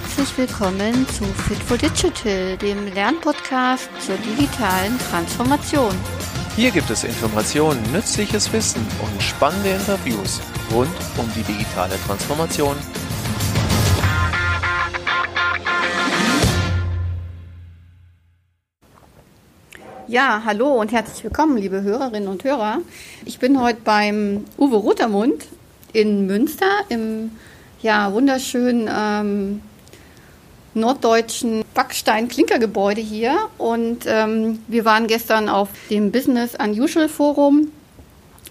herzlich willkommen zu Fit for Digital, dem Lernpodcast zur digitalen Transformation. Hier gibt es Informationen, nützliches Wissen und spannende Interviews rund um die digitale Transformation. Ja, hallo und herzlich willkommen, liebe Hörerinnen und Hörer. Ich bin heute beim Uwe Rotermund in Münster im ja, wunderschönen ähm, norddeutschen Backstein-Klinkergebäude hier. Und ähm, wir waren gestern auf dem Business Unusual Forum,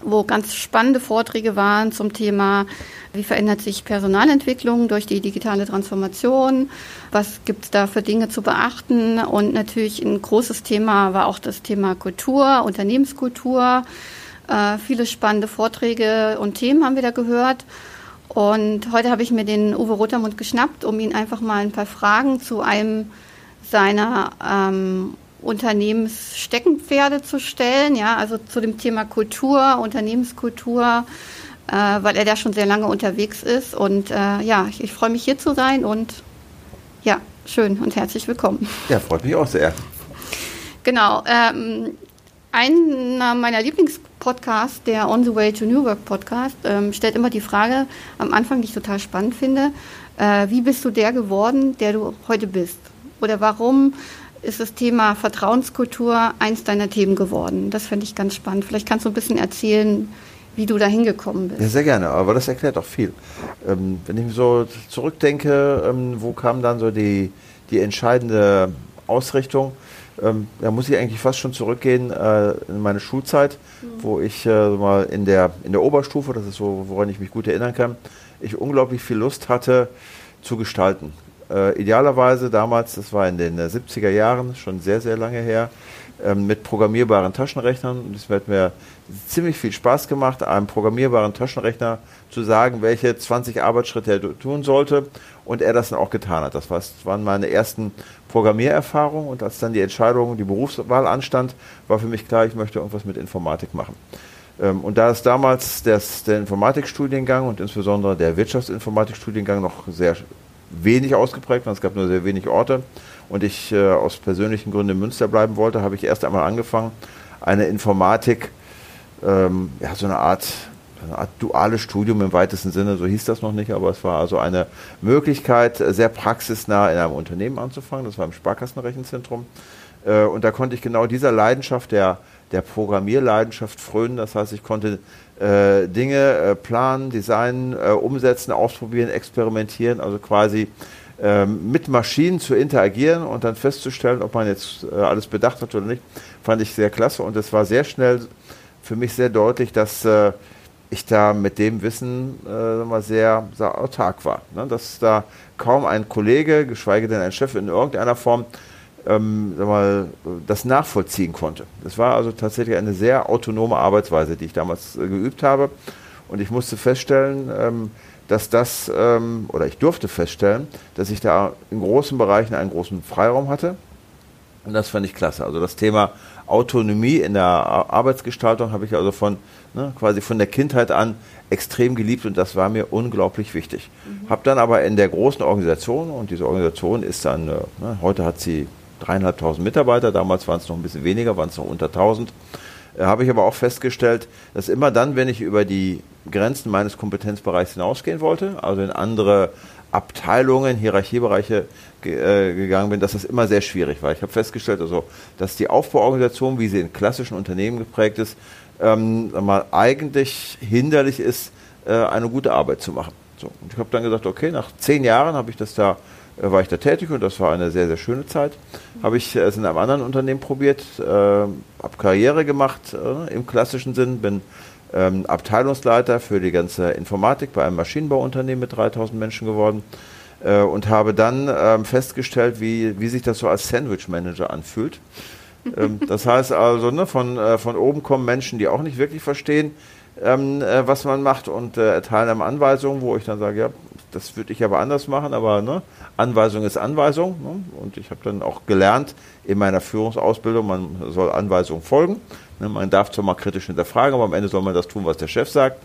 wo ganz spannende Vorträge waren zum Thema, wie verändert sich Personalentwicklung durch die digitale Transformation, was gibt es da für Dinge zu beachten. Und natürlich ein großes Thema war auch das Thema Kultur, Unternehmenskultur. Äh, viele spannende Vorträge und Themen haben wir da gehört. Und heute habe ich mir den Uwe Rotermund geschnappt, um ihn einfach mal ein paar Fragen zu einem seiner ähm, Unternehmenssteckenpferde zu stellen, ja, also zu dem Thema Kultur, Unternehmenskultur, äh, weil er da schon sehr lange unterwegs ist. Und äh, ja, ich, ich freue mich hier zu sein und ja, schön und herzlich willkommen. Ja, freut mich auch sehr. Genau. Ähm, einer meiner Lieblingspodcasts, der On the Way to New Work Podcast, ähm, stellt immer die Frage am Anfang, die ich total spannend finde, äh, wie bist du der geworden, der du heute bist? Oder warum ist das Thema Vertrauenskultur eins deiner Themen geworden? Das fände ich ganz spannend. Vielleicht kannst du ein bisschen erzählen, wie du da hingekommen bist. Ja, sehr gerne, aber das erklärt auch viel. Ähm, wenn ich so zurückdenke, ähm, wo kam dann so die, die entscheidende Ausrichtung? Ähm, da muss ich eigentlich fast schon zurückgehen äh, in meine Schulzeit, mhm. wo ich äh, mal in der, in der Oberstufe, das ist so, woran ich mich gut erinnern kann, ich unglaublich viel Lust hatte zu gestalten. Äh, idealerweise damals, das war in den 70er äh, Jahren, schon sehr, sehr lange her, ähm, mit programmierbaren Taschenrechnern. Und es hat mir ziemlich viel Spaß gemacht, einem programmierbaren Taschenrechner zu sagen, welche 20 Arbeitsschritte er tun sollte. Und er das dann auch getan hat. Das waren meine ersten Programmiererfahrungen. Und als dann die Entscheidung, die Berufswahl anstand, war für mich klar, ich möchte irgendwas mit Informatik machen. Ähm, und da ist damals das, der Informatikstudiengang und insbesondere der Wirtschaftsinformatikstudiengang noch sehr wenig ausgeprägt war, es gab nur sehr wenig Orte und ich äh, aus persönlichen Gründen in Münster bleiben wollte, habe ich erst einmal angefangen, eine Informatik, ähm, ja, so eine Art, eine Art duales Studium im weitesten Sinne, so hieß das noch nicht, aber es war also eine Möglichkeit, sehr praxisnah in einem Unternehmen anzufangen. Das war im Sparkassenrechenzentrum. Äh, und da konnte ich genau dieser Leidenschaft, der, der Programmierleidenschaft frönen. Das heißt, ich konnte äh, Dinge äh, planen, designen, äh, umsetzen, ausprobieren, experimentieren, also quasi ähm, mit Maschinen zu interagieren und dann festzustellen, ob man jetzt äh, alles bedacht hat oder nicht, fand ich sehr klasse. Und es war sehr schnell für mich sehr deutlich, dass äh, ich da mit dem Wissen äh, sehr, sehr autark war. Ne? Dass da kaum ein Kollege, geschweige denn ein Chef in irgendeiner Form ähm, mal, das nachvollziehen konnte. Das war also tatsächlich eine sehr autonome Arbeitsweise, die ich damals äh, geübt habe. Und ich musste feststellen, ähm, dass das, ähm, oder ich durfte feststellen, dass ich da in großen Bereichen einen großen Freiraum hatte. Und das fand ich klasse. Also das Thema Autonomie in der Arbeitsgestaltung habe ich also von ne, quasi von der Kindheit an extrem geliebt und das war mir unglaublich wichtig. Mhm. Habe dann aber in der großen Organisation und diese Organisation ist dann, äh, ne, heute hat sie dreieinhalbtausend Mitarbeiter, damals waren es noch ein bisschen weniger, waren es noch unter tausend. Äh, habe ich aber auch festgestellt, dass immer dann, wenn ich über die Grenzen meines Kompetenzbereichs hinausgehen wollte, also in andere Abteilungen, Hierarchiebereiche äh, gegangen bin, dass das immer sehr schwierig war. Ich habe festgestellt, also, dass die Aufbauorganisation, wie sie in klassischen Unternehmen geprägt ist, ähm, mal eigentlich hinderlich ist, äh, eine gute Arbeit zu machen. So, und ich habe dann gesagt, okay, nach zehn Jahren habe ich das da äh, war ich da tätig und das war eine sehr, sehr schöne Zeit. Habe ich es in einem anderen Unternehmen probiert, äh, habe Karriere gemacht äh, im klassischen Sinn, bin ähm, Abteilungsleiter für die ganze Informatik bei einem Maschinenbauunternehmen mit 3000 Menschen geworden äh, und habe dann ähm, festgestellt, wie, wie sich das so als Sandwich-Manager anfühlt. ähm, das heißt also, ne, von, äh, von oben kommen Menschen, die auch nicht wirklich verstehen, ähm, äh, was man macht und äh, erteilen einem Anweisungen, wo ich dann sage, ja, das würde ich aber anders machen, aber ne, Anweisung ist Anweisung. Ne? Und ich habe dann auch gelernt in meiner Führungsausbildung, man soll Anweisungen folgen. Ne? Man darf zwar mal kritisch hinterfragen, aber am Ende soll man das tun, was der Chef sagt.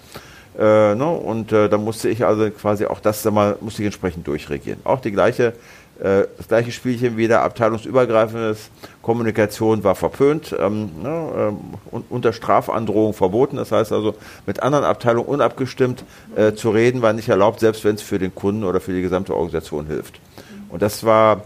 Äh, ne? Und äh, da musste ich also quasi auch das mal, musste ich entsprechend durchregieren. Auch die gleiche, äh, das gleiche Spielchen wieder, abteilungsübergreifendes Kommunikation war verpönt, ähm, ne, äh, unter Strafandrohung verboten. Das heißt also, mit anderen Abteilungen unabgestimmt äh, zu reden, war nicht erlaubt, selbst wenn es für den Kunden oder für die gesamte Organisation hilft. Und das war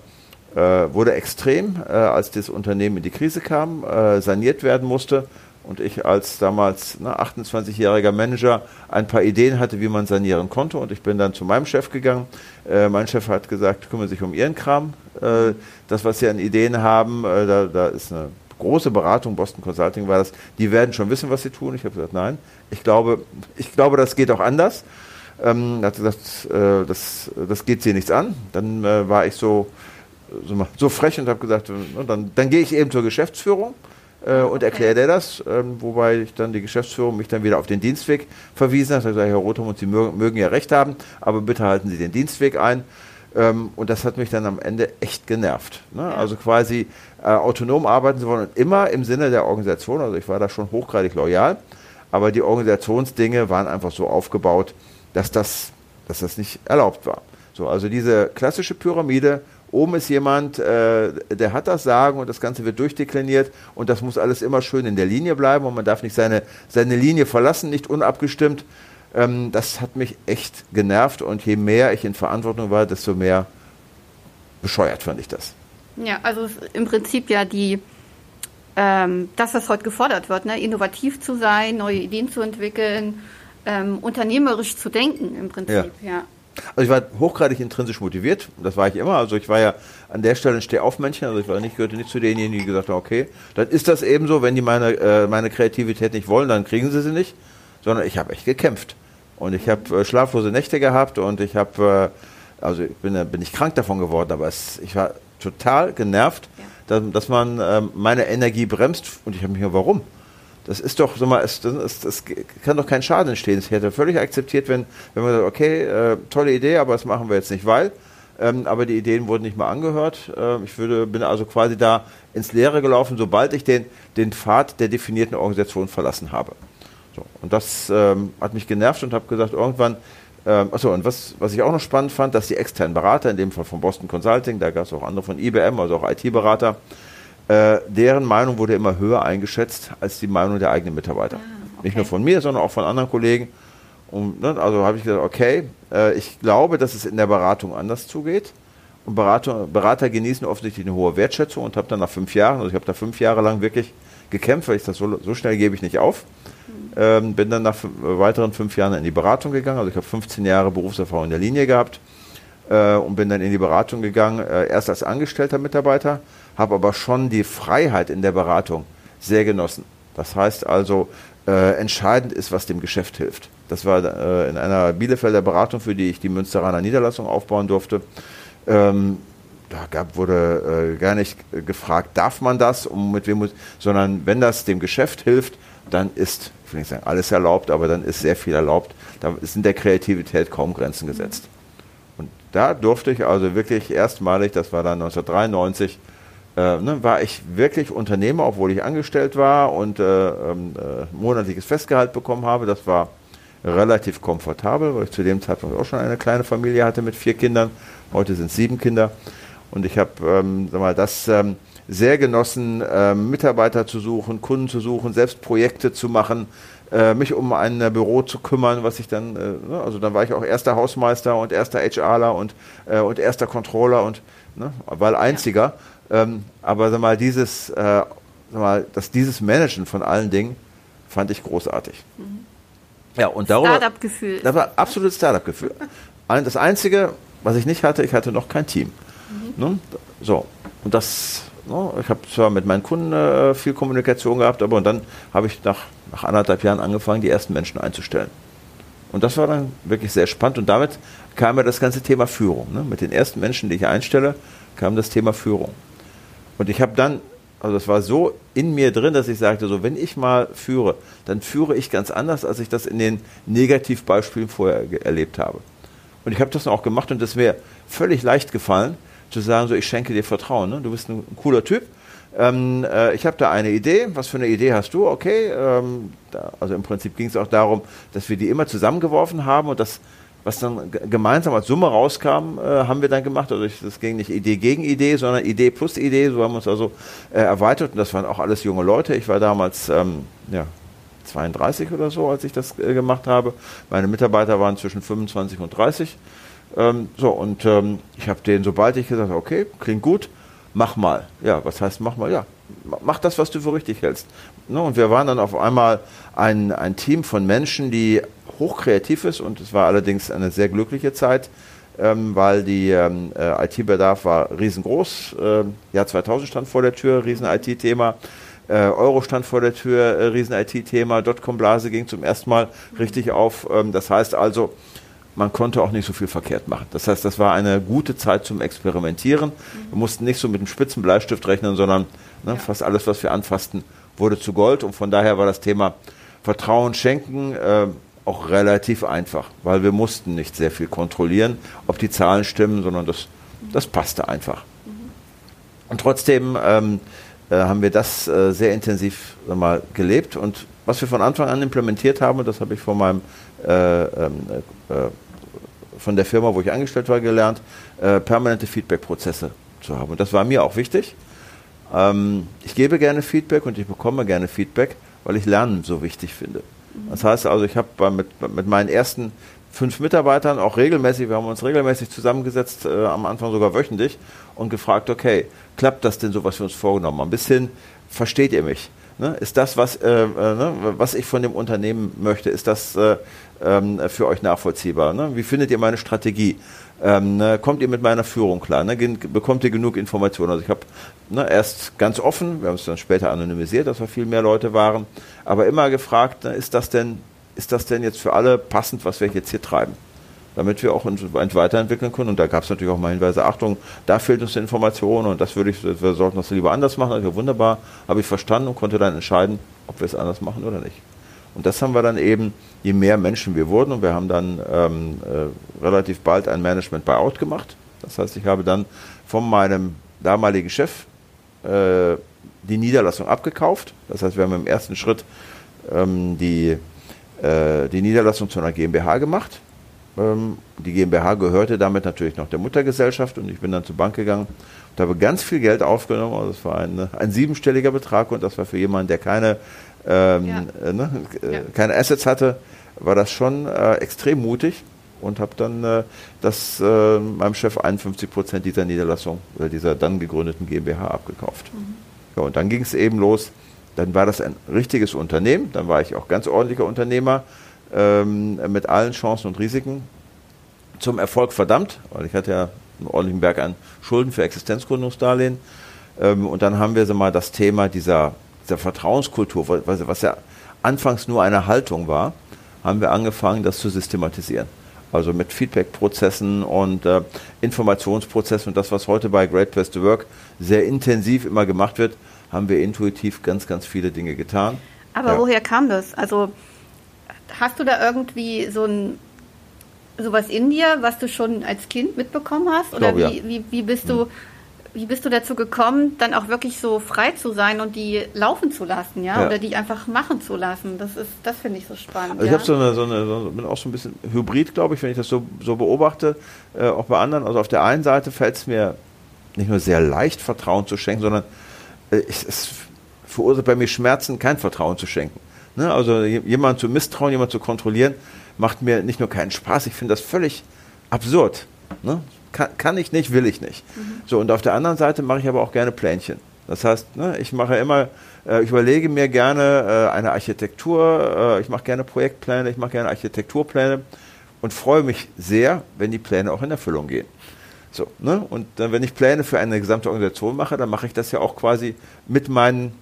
wurde extrem, äh, als das Unternehmen in die Krise kam, äh, saniert werden musste und ich als damals ne, 28-jähriger Manager ein paar Ideen hatte, wie man sanieren konnte. Und ich bin dann zu meinem Chef gegangen. Äh, mein Chef hat gesagt, kümmere sich um Ihren Kram. Äh, das, was Sie an Ideen haben, äh, da, da ist eine große Beratung, Boston Consulting war das, die werden schon wissen, was sie tun. Ich habe gesagt, nein, ich glaube, ich glaube, das geht auch anders. Ähm, hat gesagt, äh, das, das geht sie nichts an. Dann äh, war ich so, so, so frech und habe gesagt, äh, dann, dann gehe ich eben zur Geschäftsführung äh, und erkläre der das, ähm, wobei ich dann die Geschäftsführung mich dann wieder auf den Dienstweg verwiesen hat. Da gesagt, Herr Rotham, und Sie mögen, mögen, ja recht haben, aber bitte halten Sie den Dienstweg ein. Ähm, und das hat mich dann am Ende echt genervt. Ne? Ja. Also quasi äh, autonom arbeiten zu wollen und immer im Sinne der Organisation. Also ich war da schon hochgradig loyal, aber die Organisationsdinge waren einfach so aufgebaut, dass das, dass das nicht erlaubt war. So, also diese klassische Pyramide Oben ist jemand, äh, der hat das Sagen und das Ganze wird durchdekliniert und das muss alles immer schön in der Linie bleiben und man darf nicht seine, seine Linie verlassen, nicht unabgestimmt. Ähm, das hat mich echt genervt und je mehr ich in Verantwortung war, desto mehr bescheuert fand ich das. Ja, also im Prinzip ja die, ähm, das, was heute gefordert wird, ne? innovativ zu sein, neue Ideen zu entwickeln, ähm, unternehmerisch zu denken im Prinzip, ja. ja. Also ich war hochgradig intrinsisch motiviert, das war ich immer. Also ich war ja an der Stelle ein Stehaufmännchen, also ich war nicht, gehörte nicht zu denjenigen, die gesagt haben, okay, dann ist das eben so, wenn die meine, äh, meine Kreativität nicht wollen, dann kriegen sie sie nicht, sondern ich habe echt gekämpft. Und ich habe äh, schlaflose Nächte gehabt und ich habe, äh, also ich bin, bin ich krank davon geworden, aber es, ich war total genervt, ja. dass, dass, man äh, meine Energie bremst und ich habe mich gefragt, warum? Das ist doch, so mal, es, das, das, kann doch kein Schaden entstehen. Ich hätte völlig akzeptiert, wenn, wenn man sagt, okay, äh, tolle Idee, aber das machen wir jetzt nicht, weil. Ähm, aber die Ideen wurden nicht mal angehört. Ähm, ich würde, bin also quasi da ins Leere gelaufen, sobald ich den, den Pfad der definierten Organisation verlassen habe. So, und das ähm, hat mich genervt und habe gesagt, irgendwann, ähm, achso, und was, was ich auch noch spannend fand, dass die externen Berater, in dem Fall von Boston Consulting, da gab es auch andere von IBM, also auch IT-Berater, äh, deren Meinung wurde immer höher eingeschätzt als die Meinung der eigenen Mitarbeiter. Ah, okay. Nicht nur von mir, sondern auch von anderen Kollegen. Und, ne, also habe ich gesagt, okay, äh, ich glaube, dass es in der Beratung anders zugeht. Und Berater, Berater genießen offensichtlich eine hohe Wertschätzung und habe dann nach fünf Jahren, also ich habe da fünf Jahre lang wirklich gekämpft, weil ich das so, so schnell gebe ich nicht auf. Mhm. Ähm, bin dann nach weiteren fünf Jahren in die Beratung gegangen. Also ich habe 15 Jahre Berufserfahrung in der Linie gehabt äh, und bin dann in die Beratung gegangen, äh, erst als angestellter Mitarbeiter habe aber schon die Freiheit in der Beratung sehr genossen. Das heißt also, äh, entscheidend ist, was dem Geschäft hilft. Das war äh, in einer Bielefelder Beratung, für die ich die Münsteraner Niederlassung aufbauen durfte. Ähm, da gab, wurde äh, gar nicht gefragt, darf man das, um mit wem, sondern wenn das dem Geschäft hilft, dann ist, ich will nicht sagen alles erlaubt, aber dann ist sehr viel erlaubt. Da sind der Kreativität kaum Grenzen gesetzt. Und da durfte ich also wirklich erstmalig, das war dann 1993, äh, ne, war ich wirklich Unternehmer, obwohl ich angestellt war und äh, ähm, äh, monatliches Festgehalt bekommen habe. Das war relativ komfortabel, weil ich zu dem Zeitpunkt auch schon eine kleine Familie hatte mit vier Kindern. Heute sind es sieben Kinder. Und ich habe ähm, das ähm, sehr genossen, ähm, Mitarbeiter zu suchen, Kunden zu suchen, selbst Projekte zu machen, äh, mich um ein Büro zu kümmern, was ich dann, äh, ne, also dann war ich auch erster Hausmeister und erster HRler und, äh, und erster Controller und ne, weil einziger. Ja. Ähm, aber sag mal, dieses, äh, sag mal, dass dieses Managen von allen Dingen fand ich großartig. Mhm. Ja, und darüber. Startup-Gefühl. Das war absolutes Startup-Gefühl. Das Einzige, was ich nicht hatte, ich hatte noch kein Team. Mhm. Ne? So, und das, ne? ich habe zwar mit meinen Kunden äh, viel Kommunikation gehabt, aber und dann habe ich nach, nach anderthalb Jahren angefangen, die ersten Menschen einzustellen. Und das war dann wirklich sehr spannend und damit kam ja das ganze Thema Führung. Ne? Mit den ersten Menschen, die ich einstelle, kam das Thema Führung. Und ich habe dann, also das war so in mir drin, dass ich sagte, so wenn ich mal führe, dann führe ich ganz anders, als ich das in den Negativbeispielen vorher erlebt habe. Und ich habe das auch gemacht und es mir völlig leicht gefallen, zu sagen, so ich schenke dir Vertrauen. Ne? Du bist ein, cooler Typ, ähm, äh, ich habe da eine Idee, was für eine Idee hast du? Okay, ähm, da, also im Prinzip ging es auch darum, dass wir die immer zusammengeworfen haben und das, was dann gemeinsam als Summe rauskam, äh, haben wir dann gemacht. Also das ging nicht Idee gegen Idee, sondern Idee plus Idee. So haben wir uns also äh, erweitert und das waren auch alles junge Leute. Ich war damals ähm, ja, 32 oder so, als ich das äh, gemacht habe. Meine Mitarbeiter waren zwischen 25 und 30. Ähm, so, und ähm, ich habe denen, sobald ich gesagt habe, okay, klingt gut, mach mal. Ja, was heißt mach mal? Ja, mach das, was du für richtig hältst. Ne, und wir waren dann auf einmal ein, ein Team von Menschen, die hochkreativ ist und es war allerdings eine sehr glückliche Zeit, ähm, weil die ähm, äh, IT-Bedarf war riesengroß. Ähm, Jahr 2000 stand vor der Tür, riesen IT-Thema. Äh, Euro stand vor der Tür, äh, riesen IT-Thema. Dotcom-Blase ging zum ersten Mal richtig auf. Ähm, das heißt also, man konnte auch nicht so viel verkehrt machen. Das heißt, das war eine gute Zeit zum Experimentieren. Wir mussten nicht so mit einem spitzen Bleistift rechnen, sondern ne, ja. fast alles, was wir anfassten, wurde zu Gold. Und von daher war das Thema Vertrauen schenken äh, auch relativ einfach, weil wir mussten nicht sehr viel kontrollieren, ob die Zahlen stimmen, sondern das, das passte einfach. Mhm. Und trotzdem ähm, äh, haben wir das äh, sehr intensiv mal gelebt und was wir von Anfang an implementiert haben, und das habe ich von meinem äh, ähm, äh, von der Firma, wo ich angestellt war, gelernt, äh, permanente Feedback-Prozesse zu haben. Und das war mir auch wichtig. Ähm, ich gebe gerne Feedback und ich bekomme gerne Feedback, weil ich Lernen so wichtig finde. Das heißt also, ich habe mit, mit meinen ersten fünf Mitarbeitern auch regelmäßig, wir haben uns regelmäßig zusammengesetzt, äh, am Anfang sogar wöchentlich und gefragt, okay, klappt das denn so, was wir uns vorgenommen haben? Bis hin, versteht ihr mich? Ne? Ist das, was, äh, äh, ne? was ich von dem Unternehmen möchte, ist das äh, ähm, für euch nachvollziehbar? Ne? Wie findet ihr meine Strategie? Ähm, ne? kommt ihr mit meiner Führung klar? Ne? Bekommt ihr genug Informationen? Also ich habe ne, erst ganz offen, wir haben es dann später anonymisiert, dass wir viel mehr Leute waren, aber immer gefragt, ist das denn, ist das denn jetzt für alle passend, was wir jetzt hier treiben? Damit wir auch weiterentwickeln können. Und da gab es natürlich auch mal Hinweise, Achtung, da fehlt uns Information und das würde ich, wir sollten das lieber anders machen. Also wunderbar, habe ich verstanden und konnte dann entscheiden, ob wir es anders machen oder nicht. Und das haben wir dann eben, je mehr Menschen wir wurden, und wir haben dann ähm, äh, relativ bald ein Management-Buyout gemacht. Das heißt, ich habe dann von meinem damaligen Chef äh, die Niederlassung abgekauft. Das heißt, wir haben im ersten Schritt ähm, die, äh, die Niederlassung zu einer GmbH gemacht die GmbH gehörte damit natürlich noch der Muttergesellschaft und ich bin dann zur Bank gegangen und habe ganz viel Geld aufgenommen. Also das war ein, ein siebenstelliger Betrag und das war für jemanden, der keine, ähm, ja. äh, ne, äh, ja. keine Assets hatte, war das schon äh, extrem mutig und habe dann äh, das äh, meinem Chef 51 Prozent dieser Niederlassung oder dieser dann gegründeten GmbH abgekauft. Mhm. Ja, und dann ging es eben los. Dann war das ein richtiges Unternehmen. Dann war ich auch ganz ordentlicher Unternehmer ähm, mit allen Chancen und Risiken zum Erfolg verdammt, weil ich hatte ja einen ordentlichen Berg an Schulden für Existenzgründungsdarlehen. Ähm, und dann haben wir so mal das Thema dieser, dieser Vertrauenskultur, was, was ja anfangs nur eine Haltung war, haben wir angefangen, das zu systematisieren. Also mit Feedback-Prozessen und äh, Informationsprozessen und das, was heute bei Great Place to Work sehr intensiv immer gemacht wird, haben wir intuitiv ganz, ganz viele Dinge getan. Aber ja. woher kam das? Also hast du da irgendwie so ein sowas in dir, was du schon als Kind mitbekommen hast? Oder glaube, wie, ja. wie, wie, bist du, wie bist du dazu gekommen, dann auch wirklich so frei zu sein und die laufen zu lassen, ja? ja. Oder die einfach machen zu lassen? Das ist, das finde ich so spannend. Also ich habe so eine, so eine, so, bin auch so ein bisschen hybrid, glaube ich, wenn ich das so, so beobachte, äh, auch bei anderen. Also auf der einen Seite fällt es mir nicht nur sehr leicht, Vertrauen zu schenken, sondern äh, es, es verursacht bei mir Schmerzen, kein Vertrauen zu schenken. Ne? Also jemand zu misstrauen, jemand zu kontrollieren, macht mir nicht nur keinen Spaß, ich finde das völlig absurd. Ne? Kann, kann, ich nicht, will ich nicht. Mhm. So, und auf der anderen Seite mache ich aber auch gerne Plänchen. Das heißt, ne, ich mache immer, äh, ich überlege mir gerne äh, eine Architektur, äh, ich mache gerne Projektpläne, ich mache gerne Architekturpläne und freue mich sehr, wenn die Pläne auch in Erfüllung gehen. So, ne? Und dann, wenn ich Pläne für eine gesamte Organisation mache, dann mache ich das ja auch quasi mit meinen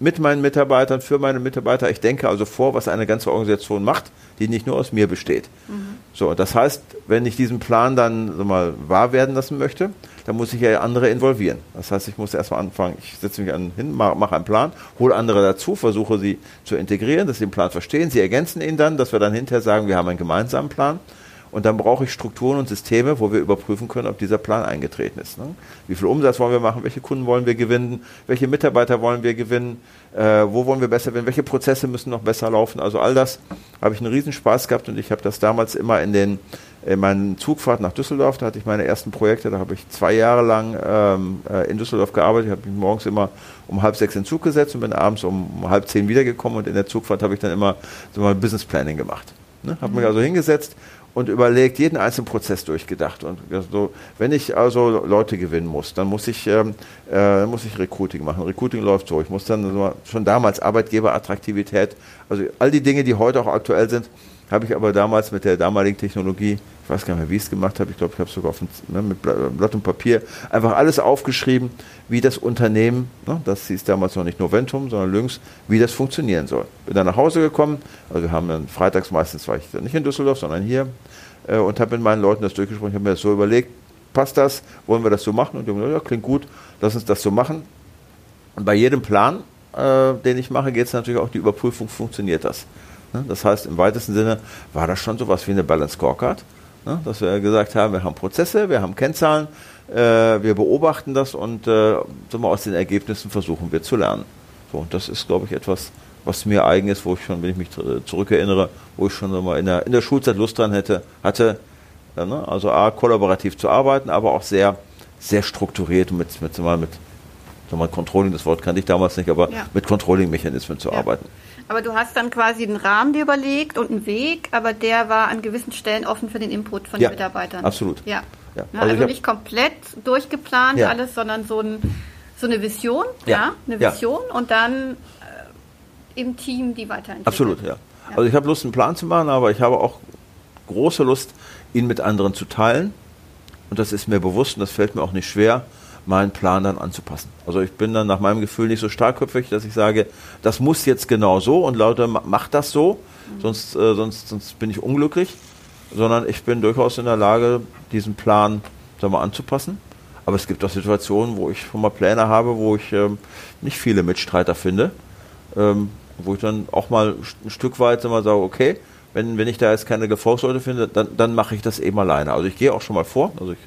mit meinen Mitarbeitern, für meine Mitarbeiter. Ich denke also vor, was eine ganze Organisation macht, die nicht nur aus mir besteht. Mhm. So, das heißt, wenn ich diesen Plan dann so mal wahr werden lassen möchte, dann muss ich ja andere involvieren. Das heißt, ich muss erstmal anfangen, ich setze mich an, hin, mache mach einen Plan, hole andere dazu, versuche sie zu integrieren, dass sie den Plan verstehen. Sie ergänzen ihn dann, dass wir dann hinterher sagen, wir haben einen gemeinsamen Plan. Und dann brauche ich Strukturen und Systeme, wo wir überprüfen können, ob dieser Plan eingetreten ist. Ne? Wie viel Umsatz wollen wir machen? Welche Kunden wollen wir gewinnen? Welche Mitarbeiter wollen wir gewinnen? Äh, wo wollen wir besser werden? Welche Prozesse müssen noch besser laufen? Also all das habe ich einen Riesenspaß gehabt und ich habe das damals immer in den in meinen Zugfahrt nach Düsseldorf, da hatte ich meine ersten Projekte, da habe ich zwei Jahre lang ähm, äh, in Düsseldorf gearbeitet, ich habe mich morgens immer um halb sechs in den Zug gesetzt und bin abends um, halb zehn wiedergekommen und in der Zugfahrt habe ich dann immer so mal Business Planning gemacht. Ne? Habe mhm. mich also hingesetzt und überlegt, jeden einzelnen Prozess durchgedacht. Und so, wenn ich also Leute gewinnen muss, dann muss ich, ähm, äh, muss ich Recruiting machen. Recruiting läuft so. Ich muss dann schon damals Arbeitgeberattraktivität, also all die Dinge, die heute auch aktuell sind, habe ich aber damals mit der damaligen Technologie, ich weiß gar nicht mehr, wie ich es gemacht habe, ich glaube, ich habe es sogar auf ein, ne, mit Blatt und Papier, einfach alles aufgeschrieben, wie das Unternehmen, ne, das hieß damals noch nicht Noventum, sondern Lynx, wie das funktionieren soll. Bin dann nach Hause gekommen, also wir haben dann freitags meistens, war ich dann nicht in Düsseldorf, sondern hier, äh, und habe mit meinen Leuten das durchgesprochen, ich habe mir das so überlegt, passt das, wollen wir das so machen? Und die haben gesagt, ja, klingt gut, lass uns das so machen. Und bei jedem Plan, äh, den ich mache, geht es natürlich auch die Überprüfung, funktioniert das? Ne? Das heißt, im weitesten Sinne war das schon so was wie eine Balance Scorecard, ne? dass wir gesagt haben, wir haben Prozesse, wir haben Kennzahlen, äh, wir beobachten das und äh, aus den Ergebnissen versuchen wir zu lernen. So, und das ist, glaube ich, etwas, was mir eigen ist, wo ich schon, wenn ich mich zurückerinnere, wo ich schon mal in der, in der Schulzeit Lust dran hätte, hatte, ja, ne? also A, kollaborativ zu arbeiten, aber auch sehr, sehr strukturiert mit, mit, mit, mit mal, Controlling, das Wort kannte ich damals nicht, aber ja. mit Controlling-Mechanismen zu ja. arbeiten. Aber du hast dann quasi einen Rahmen dir überlegt und einen Weg, aber der war an gewissen Stellen offen für den Input von ja, den Mitarbeitern. Absolut. Ja. ja. Ne, also, also nicht komplett durchgeplant ja. alles, sondern so, ein, so eine Vision, ja, eine Vision und dann äh, im Team die weiterentwickeln. Absolut, ja. Also ich habe Lust, einen Plan zu machen, aber ich habe auch große Lust, ihn mit anderen zu teilen. Und das ist mir bewusst und das fällt mir auch nicht schwer meinen Plan dann anzupassen. Also ich bin dann nach meinem Gefühl nicht so starkköpfig, dass ich sage, das muss jetzt genau so und Leute, macht das so, sonst, äh, sonst, sonst bin ich unglücklich, sondern ich bin durchaus in der Lage, diesen Plan sagen wir, anzupassen. Aber es gibt auch Situationen, wo ich schon mal Pläne habe, wo ich ähm, nicht viele Mitstreiter finde, ähm, wo ich dann auch mal ein Stück weit mal sage, okay, wenn, wenn ich da jetzt keine Gefolgsleute finde, dann, dann mache ich das eben alleine. Also ich gehe auch schon mal vor. Also ich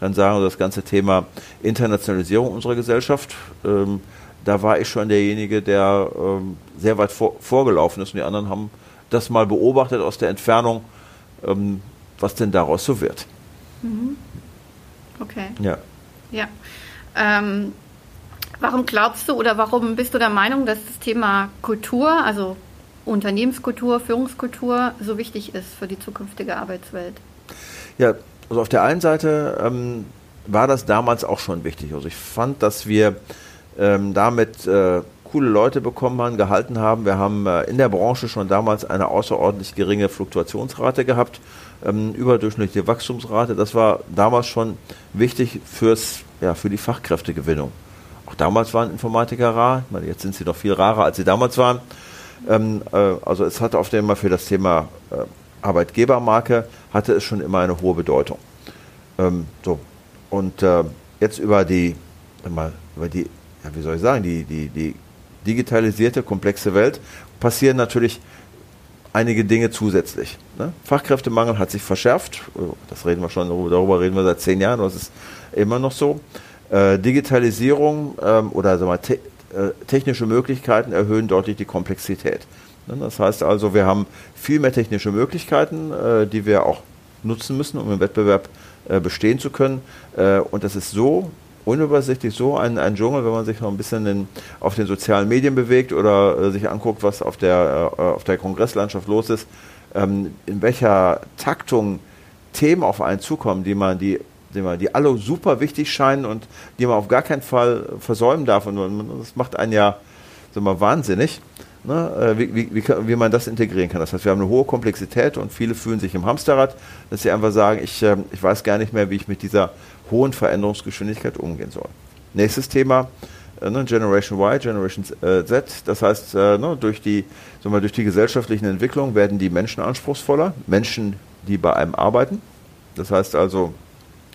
kann sagen, das ganze Thema Internationalisierung unserer Gesellschaft, ähm, da war ich schon derjenige, der ähm, sehr weit vor, vorgelaufen ist und die anderen haben das mal beobachtet aus der Entfernung, ähm, was denn daraus so wird. Mhm. Okay. Ja. Ja. Ähm, warum glaubst du oder warum bist du der Meinung, dass das Thema Kultur, also Unternehmenskultur, Führungskultur so wichtig ist für die zukünftige Arbeitswelt? Ja, also auf der einen Seite ähm, war das damals auch schon wichtig. Also ich fand, dass wir ähm, damit äh, coole Leute bekommen haben, gehalten haben. Wir haben äh, in der Branche schon damals eine außerordentlich geringe Fluktuationsrate gehabt, ähm, überdurchschnittliche Wachstumsrate. Das war damals schon wichtig fürs, ja, für die Fachkräftegewinnung. Auch damals waren Informatiker rar. Ich meine, jetzt sind sie noch viel rarer, als sie damals waren. Ähm, äh, also es hatte auf dem Mal für das Thema äh, Arbeitgebermarke hatte es schon immer eine hohe Bedeutung. Ähm, so. Und äh, jetzt über die, mal, über die, ja, wie soll ich sagen, die, die, die digitalisierte, komplexe Welt passieren natürlich einige Dinge zusätzlich. Ne? Fachkräftemangel hat sich verschärft. Das reden wir schon, darüber reden wir seit zehn Jahren, das ist immer noch so. Äh, Digitalisierung ähm, oder te äh, technische Möglichkeiten erhöhen deutlich die Komplexität. Ne, das heißt also, wir haben viel mehr technische Möglichkeiten, äh, die wir auch nutzen müssen, um im Wettbewerb äh, bestehen zu können. Und das ist so unübersichtlich, so ein, ein Dschungel, wenn man sich noch ein bisschen in, auf den sozialen Medien bewegt oder sich anguckt, was auf der, auf der Kongresslandschaft los ist, ähm, in welcher Taktung Themen auf einen zukommen, die man, die die alle super wichtig scheinen und die man auf gar keinen Fall versäumen darf. Und das macht einen ja wir, wahnsinnig, ne? Äh, wie, wie, wie, wie, man das integrieren kann. Das heißt, wir haben eine hohe Komplexität und viele fühlen sich im Hamsterrad, dass sie einfach sagen, ich, ähm, ich weiß gar nicht mehr, wie ich mit dieser hohen Veränderungsgeschwindigkeit umgehen soll. Nächstes Thema, äh, ne, Generation Y, Generation äh, Z. Das heißt, ne, durch, die, wir, durch die gesellschaftlichen Entwicklungen werden die Menschen anspruchsvoller, Menschen, die bei einem arbeiten. Das heißt also,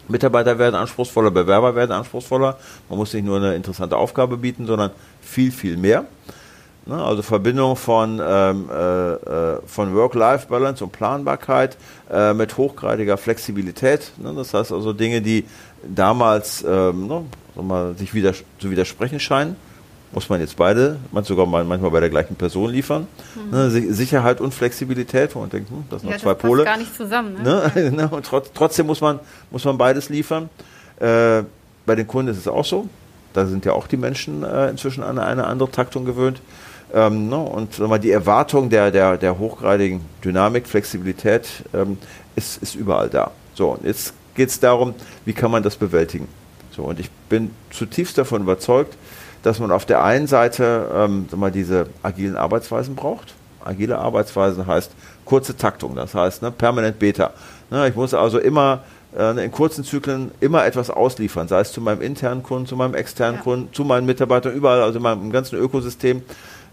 Mitarbeiter werden anspruchsvoller, Bewerber werden anspruchsvoller. Man muss nicht nur eine interessante Aufgabe bieten, sondern viel, viel mehr. Ne? Also Verbindung von, ähm, äh, äh von Work-Life-Balance und Planbarkeit äh, mit hochgradiger Flexibilität. Ne? Das heißt also Dinge, die damals ähm, ne, mal, sich wieder, zu widersprechen scheinen muss man jetzt beide, man sogar manchmal bei der gleichen Person liefern. Mhm. Ne, Sicherheit und Flexibilität, wo man denkt, hm, das sind ja, noch zwei das Pole. gar nicht zusammen. Ne? Ne? ne? und trotz, trotzdem muss man, muss man beides liefern. Äh, bei den Kunden ist es auch so. Da sind ja auch die Menschen äh, inzwischen an eine andere Taktung gewöhnt. Ähm, ne? Und mal, die Erwartung der, der, der hochgradigen Dynamik, Flexibilität ähm, ist, ist überall da. So, und jetzt geht es darum, wie kann man das bewältigen. So, und ich bin zutiefst davon überzeugt, dass man auf der einen Seite ähm, mal, diese agilen Arbeitsweisen braucht. Agile Arbeitsweisen heißt kurze Taktung, das heißt ne, permanent Beta. Ne, ich muss also immer äh, in kurzen Zyklen immer etwas ausliefern, sei es zu meinem internen Kunden, zu meinem externen ja. Kunden, zu meinen Mitarbeitern, überall, also in meinem ganzen Ökosystem.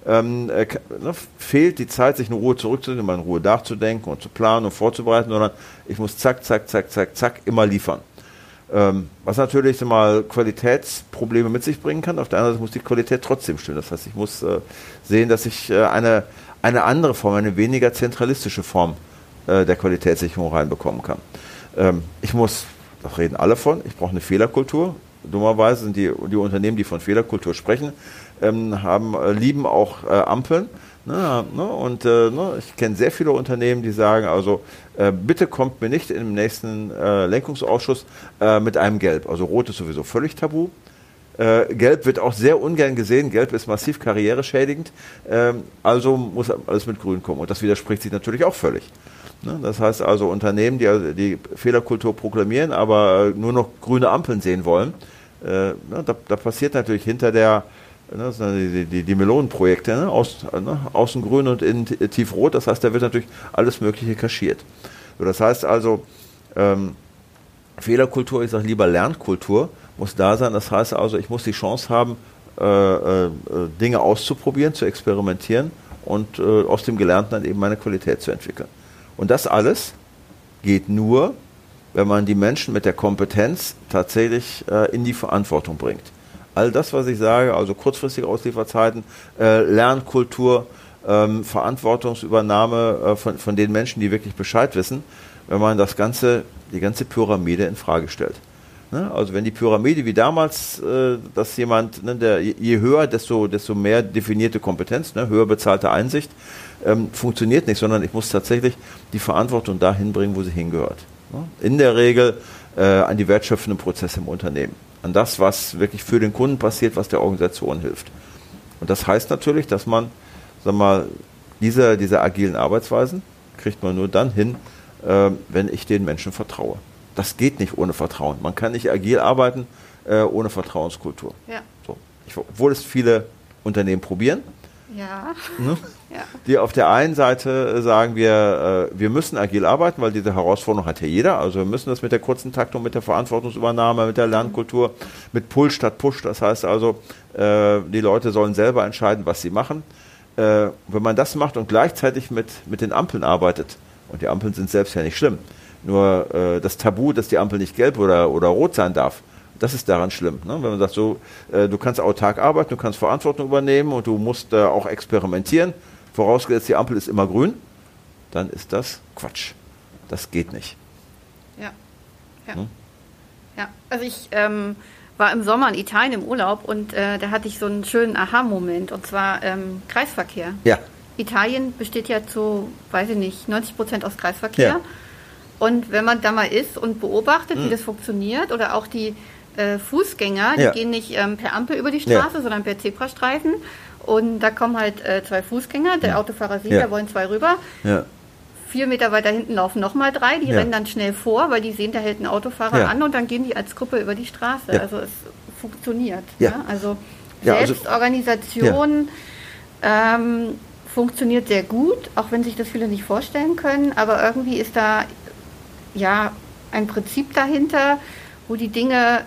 Ähm, äh, ne, fehlt die Zeit, sich in Ruhe zurückzunehmen, in Ruhe nachzudenken und zu planen und vorzubereiten, sondern ich muss zack, zack, zack, zack, zack immer liefern. Ähm, was natürlich mal Qualitätsprobleme mit sich bringen kann. Auf der anderen Seite muss die Qualität trotzdem stimmen. Das heißt, ich muss äh, sehen, dass ich äh, eine, eine andere Form, eine weniger zentralistische Form äh, der Qualitätssicherung reinbekommen kann. Ähm, ich muss, da reden alle von, ich brauche eine Fehlerkultur. Dummerweise sind die, die Unternehmen, die von Fehlerkultur sprechen, ähm, haben, äh, lieben auch äh, Ampeln. Ne, ne, und äh, ne, ich kenne sehr viele Unternehmen, die sagen, also äh, bitte kommt mir nicht im nächsten äh, Lenkungsausschuss äh, mit einem Gelb. Also Rot ist sowieso völlig tabu. Äh, Gelb wird auch sehr ungern gesehen. Gelb ist massiv karriereschädigend. Ähm, also muss alles mit Grün kommen. Und das widerspricht sich natürlich auch völlig. Ne, das heißt also Unternehmen, die also die Fehlerkultur proklamieren, aber nur noch grüne Ampeln sehen wollen, äh, ne, da, da passiert natürlich hinter der sind die, die, die Melonenprojekte, ne? Aus, ne? außen grün und innen tiefrot. Das heißt, da wird natürlich alles Mögliche kaschiert. So, das heißt also, ähm, Fehlerkultur, ich sage lieber Lernkultur, muss da sein. Das heißt also, ich muss die Chance haben, äh, äh, Dinge auszuprobieren, zu experimentieren und äh, aus dem Gelernten dann eben meine Qualität zu entwickeln. Und das alles geht nur, wenn man die Menschen mit der Kompetenz tatsächlich äh, in die Verantwortung bringt all das, was ich sage, also kurzfristige Auslieferzeiten, äh, Lernkultur, ähm, Verantwortungsübernahme äh, von, von den Menschen, die wirklich Bescheid wissen, wenn man das ganze, die ganze Pyramide in Frage stellt. Ne? Also wenn die Pyramide wie damals, äh, dass jemand, ne, der, je höher, desto, desto mehr definierte Kompetenz, ne, höher bezahlte Einsicht, ähm, funktioniert nicht, sondern ich muss tatsächlich die Verantwortung dahin bringen, wo sie hingehört. Ne? In der Regel äh, an die wertschöpfenden Prozesse im Unternehmen an das, was wirklich für den Kunden passiert, was der Organisation hilft. Und das heißt natürlich, dass man, sag mal, diese, diese agilen Arbeitsweisen kriegt man nur dann hin, äh, wenn ich den Menschen vertraue. Das geht nicht ohne Vertrauen. Man kann nicht agil arbeiten äh, ohne Vertrauenskultur. Ja. So. Ich, obwohl es viele Unternehmen probieren. Ja. Ne? Ja. Die auf der einen Seite sagen wir, äh, wir müssen agil arbeiten, weil diese Herausforderung hat ja jeder. Also wir müssen das mit der kurzen Taktung, mit der Verantwortungsübernahme, mit der Lernkultur, mit Pull statt Push. Das heißt also, äh, die Leute sollen selber entscheiden, was sie machen. Äh, wenn man das macht und gleichzeitig mit, mit den Ampeln arbeitet, und die Ampeln sind selbst ja nicht schlimm, nur äh, das Tabu, dass die Ampel nicht gelb oder, oder rot sein darf, das ist daran schlimm. Ne? Wenn man sagt, so, äh, du kannst autark arbeiten, du kannst Verantwortung übernehmen und du musst äh, auch experimentieren vorausgesetzt die Ampel ist immer grün, dann ist das Quatsch. Das geht nicht. Ja. Ja. Hm? ja. Also ich ähm, war im Sommer in Italien im Urlaub und äh, da hatte ich so einen schönen Aha-Moment und zwar ähm, Kreisverkehr. Ja. Italien besteht ja zu, weiß ich nicht, 90 Prozent aus Kreisverkehr. Ja. Und wenn man da mal ist und beobachtet, hm. wie das funktioniert oder auch die äh, Fußgänger, die ja. gehen nicht ähm, per Ampel über die Straße, ja. sondern per Zebrastreifen. Und da kommen halt äh, zwei Fußgänger, der Autofahrer sieht, da wollen zwei rüber. Vier Meter weiter hinten laufen nochmal drei, die rennen dann schnell vor, weil die sehen, da hält ein Autofahrer an und dann gehen die als Gruppe über die Straße. Also es funktioniert. Ja. Also, also Selbstorganisation ähm, funktioniert sehr gut, auch wenn sich das viele nicht vorstellen können, aber irgendwie ist da ja ein Prinzip dahinter, wo die Dinge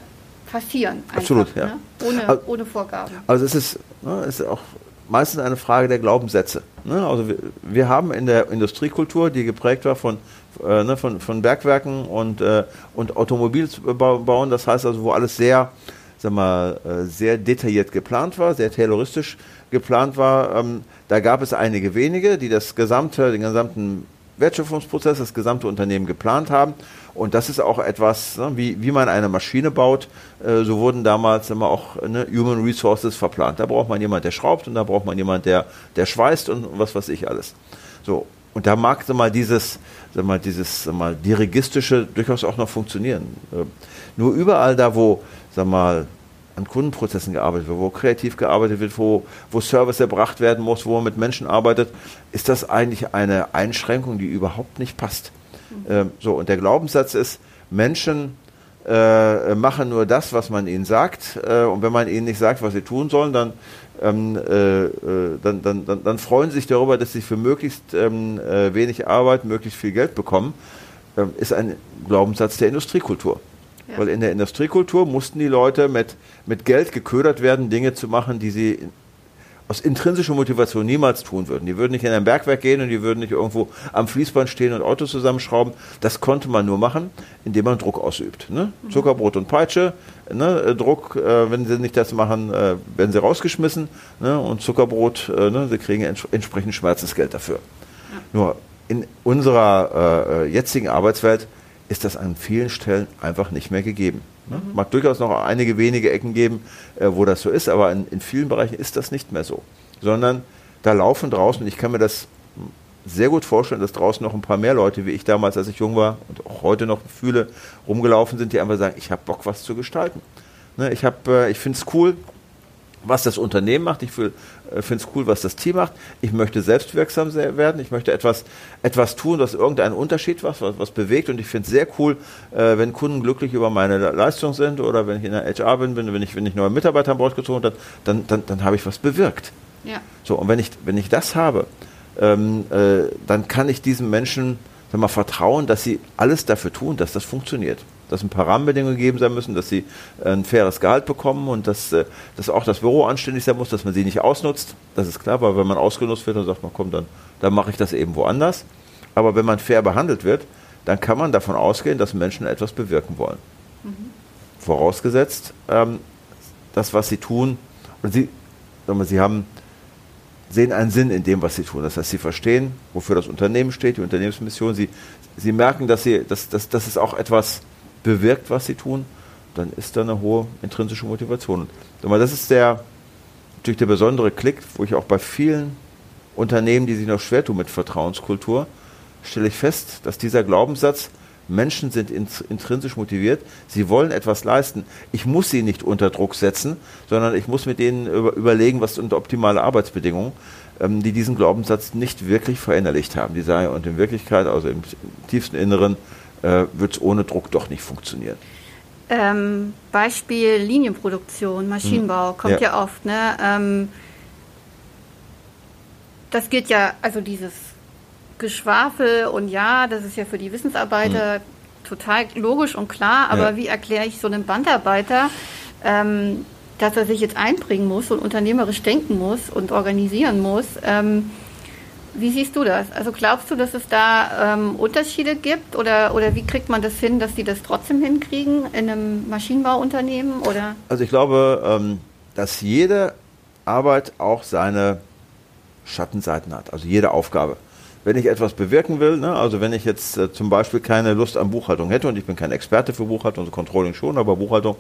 passieren. Einfach, Absolut, ja. Ne? Ohne, also, ohne Vorgaben. Also es ist, ne, ist auch meistens eine Frage der Glaubenssätze. Ne? Also wir, wir, haben in der Industriekultur, die geprägt war von, äh, ne, von, von Bergwerken und, äh, und Automobilbauen, das heißt also, wo alles sehr sag mal, äh, sehr detailliert geplant war, sehr tayloristisch geplant war. Ähm, da gab es einige wenige, die das gesamte, den gesamten Wertschöpfungsprozess, das gesamte Unternehmen geplant haben. Und das ist auch etwas, ne, wie, wie man eine Maschine baut. Äh, so wurden damals immer auch ne, Human Resources verplant. Da braucht man jemand, der schraubt und da braucht man jemand, der, der schweißt und was weiß ich alles. So. Und da mag sag mal dieses, sag mal, dieses sag mal, dirigistische durchaus auch noch funktionieren. Äh, nur überall da, wo sag mal, an Kundenprozessen gearbeitet wird, wo kreativ gearbeitet wird, wo, wo Service erbracht werden muss, wo man mit Menschen arbeitet, ist das eigentlich eine Einschränkung, die überhaupt nicht passt. Mhm. Ähm, so, und der Glaubenssatz ist, Menschen äh, machen nur das, was man ihnen sagt, äh, und wenn man ihnen nicht sagt, was sie tun sollen, dann, ähm, äh, äh dann, dann, dann, dann, freuen sie sich darüber, dass sie für möglichst ähm, äh, wenig Arbeit möglichst viel Geld bekommen, ähm, ist ein Glaubenssatz der Industriekultur. Ja. Weil in der Industriekultur mussten die Leute mit, mit Geld geködert werden, Dinge zu machen, die sie aus intrinsischer Motivation niemals tun würden. Die würden nicht in ein Bergwerk gehen und die würden nicht irgendwo am Fließband stehen und Autos zusammenschrauben. Das konnte man nur machen, indem man Druck ausübt. Ne? Mhm. Zuckerbrot und Peitsche, ne? Äh, Druck, äh, wenn sie nicht das machen, äh, werden sie rausgeschmissen. Ne? Und Zuckerbrot, äh, ne? sie kriegen ents entsprechend Schmerzensgeld dafür. Ja. Nur in unserer äh, jetzigen Arbeitswelt ist das an vielen Stellen einfach nicht mehr gegeben. Ne? Mag durchaus noch einige wenige Ecken geben, äh, wo das so ist, aber in, in, vielen Bereichen ist das nicht mehr so. Sondern da laufen draußen, ich kann mir das sehr gut vorstellen, dass draußen noch ein paar mehr Leute, wie ich damals, als ich jung war und auch heute noch fühle, rumgelaufen sind, die einfach sagen, ich habe Bock, was zu gestalten. Ne? Ich, äh, ich finde es cool, was das Unternehmen macht. Ich äh, finde es cool, was das Team macht. Ich möchte selbstwirksam werden. Ich möchte etwas, etwas tun, was irgendeinen Unterschied macht, was, was bewegt. Und ich finde es sehr cool, äh, wenn Kunden glücklich über meine Leistung sind oder wenn ich in der HR bin, bin wenn ich, wenn ich neue Mitarbeiter an Bord gezogen habe, dann, dann, dann habe ich was bewirkt. Ja. So, und wenn ich, wenn ich das habe, ähm, äh, dann kann ich diesen Menschen sag mal, vertrauen, dass sie alles dafür tun, dass das funktioniert dass ein paar Rahmenbedingungen gegeben sein müssen, dass sie äh, ein faires Gehalt bekommen und dass, äh, dass auch das Büro anständig sein muss, dass man sie nicht ausnutzt. Das ist klar, weil wenn man ausgenutzt wird, dann sagt man, komm, dann, dann mache ich das eben woanders. Aber wenn man fair behandelt wird, dann kann man davon ausgehen, dass Menschen etwas bewirken wollen. Mhm. Vorausgesetzt, ähm, das, was sie tun, und sie, sagen wir, sie haben, sehen einen Sinn in dem, was sie tun. Das heißt, sie verstehen, wofür das Unternehmen steht, die Unternehmensmission. Sie, sie merken, dass, sie, dass, dass, dass es auch etwas bewirkt, was sie tun, dann ist da eine hohe intrinsische Motivation. Das ist der, natürlich der besondere Klick, wo ich auch bei vielen Unternehmen, die sich noch schwer tun mit Vertrauenskultur, stelle ich fest, dass dieser Glaubenssatz, Menschen sind intrinsisch motiviert, sie wollen etwas leisten. Ich muss sie nicht unter Druck setzen, sondern ich muss mit denen über, überlegen, was sind optimale Arbeitsbedingungen, ähm, die diesen Glaubenssatz nicht wirklich verinnerlicht haben. Die sagen, und in Wirklichkeit, also im tiefsten Inneren, äh, wird es ohne Druck doch nicht funktionieren. Ähm, Beispiel Linienproduktion, Maschinenbau, hm. kommt ja, ja oft. Ne? Ähm, das geht ja, also dieses Geschwafel und ja, das ist ja für die Wissensarbeiter hm. total logisch und klar, aber ja. wie erkläre ich so einem Bandarbeiter, ähm, dass er sich jetzt einbringen muss und unternehmerisch denken muss und organisieren muss? Ähm, wie siehst du das? Also glaubst du, dass es da ähm, Unterschiede gibt oder, oder wie kriegt man das hin, dass die das trotzdem hinkriegen in einem Maschinenbauunternehmen? Oder? Also ich glaube, ähm, dass jede Arbeit auch seine Schattenseiten hat, also jede Aufgabe. Wenn ich etwas bewirken will, ne, also wenn ich jetzt äh, zum Beispiel keine Lust an Buchhaltung hätte und ich bin kein Experte für Buchhaltung, also Controlling schon, aber Buchhaltung,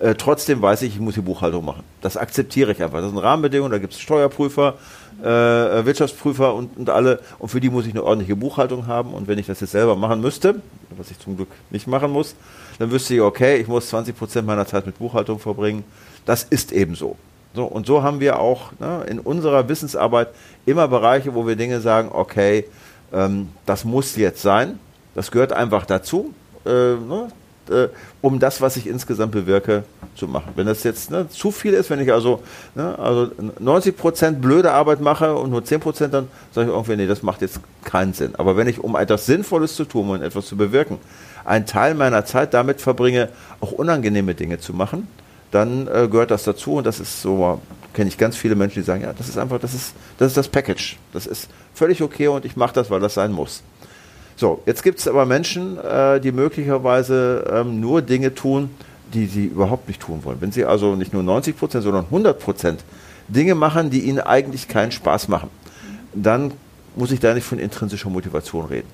äh, trotzdem weiß ich, ich muss die Buchhaltung machen. Das akzeptiere ich einfach. Das sind Rahmenbedingungen, da gibt es Steuerprüfer, äh, Wirtschaftsprüfer und, und alle. Und für die muss ich eine ordentliche Buchhaltung haben. Und wenn ich das jetzt selber machen müsste, was ich zum Glück nicht machen muss, dann wüsste ich, okay, ich muss 20 Prozent meiner Zeit mit Buchhaltung verbringen. Das ist eben so. So, und so haben wir auch ne, in unserer Wissensarbeit immer Bereiche, wo wir Dinge sagen, okay, ähm, das muss jetzt sein, das gehört einfach dazu. Äh, ne, äh, um das, was ich insgesamt bewirke, zu machen. Wenn das jetzt ne, zu viel ist, wenn ich also, ne, also 90 Prozent blöde Arbeit mache und nur 10 Prozent, dann sage ich irgendwie, nee, das macht jetzt keinen Sinn. Aber wenn ich, um etwas Sinnvolles zu tun und etwas zu bewirken, einen Teil meiner Zeit damit verbringe, auch unangenehme Dinge zu machen, dann äh, gehört das dazu und das ist so, kenne ich ganz viele Menschen, die sagen, ja, das ist einfach, das ist, das ist das Package. Das ist völlig okay und ich mache das, weil das sein muss. So, jetzt gibt es aber Menschen, äh, die möglicherweise ähm, nur Dinge tun, die sie überhaupt nicht tun wollen. Wenn sie also nicht nur 90 Prozent, sondern 100 Prozent Dinge machen, die ihnen eigentlich keinen Spaß machen, dann muss ich da nicht von intrinsischer Motivation reden.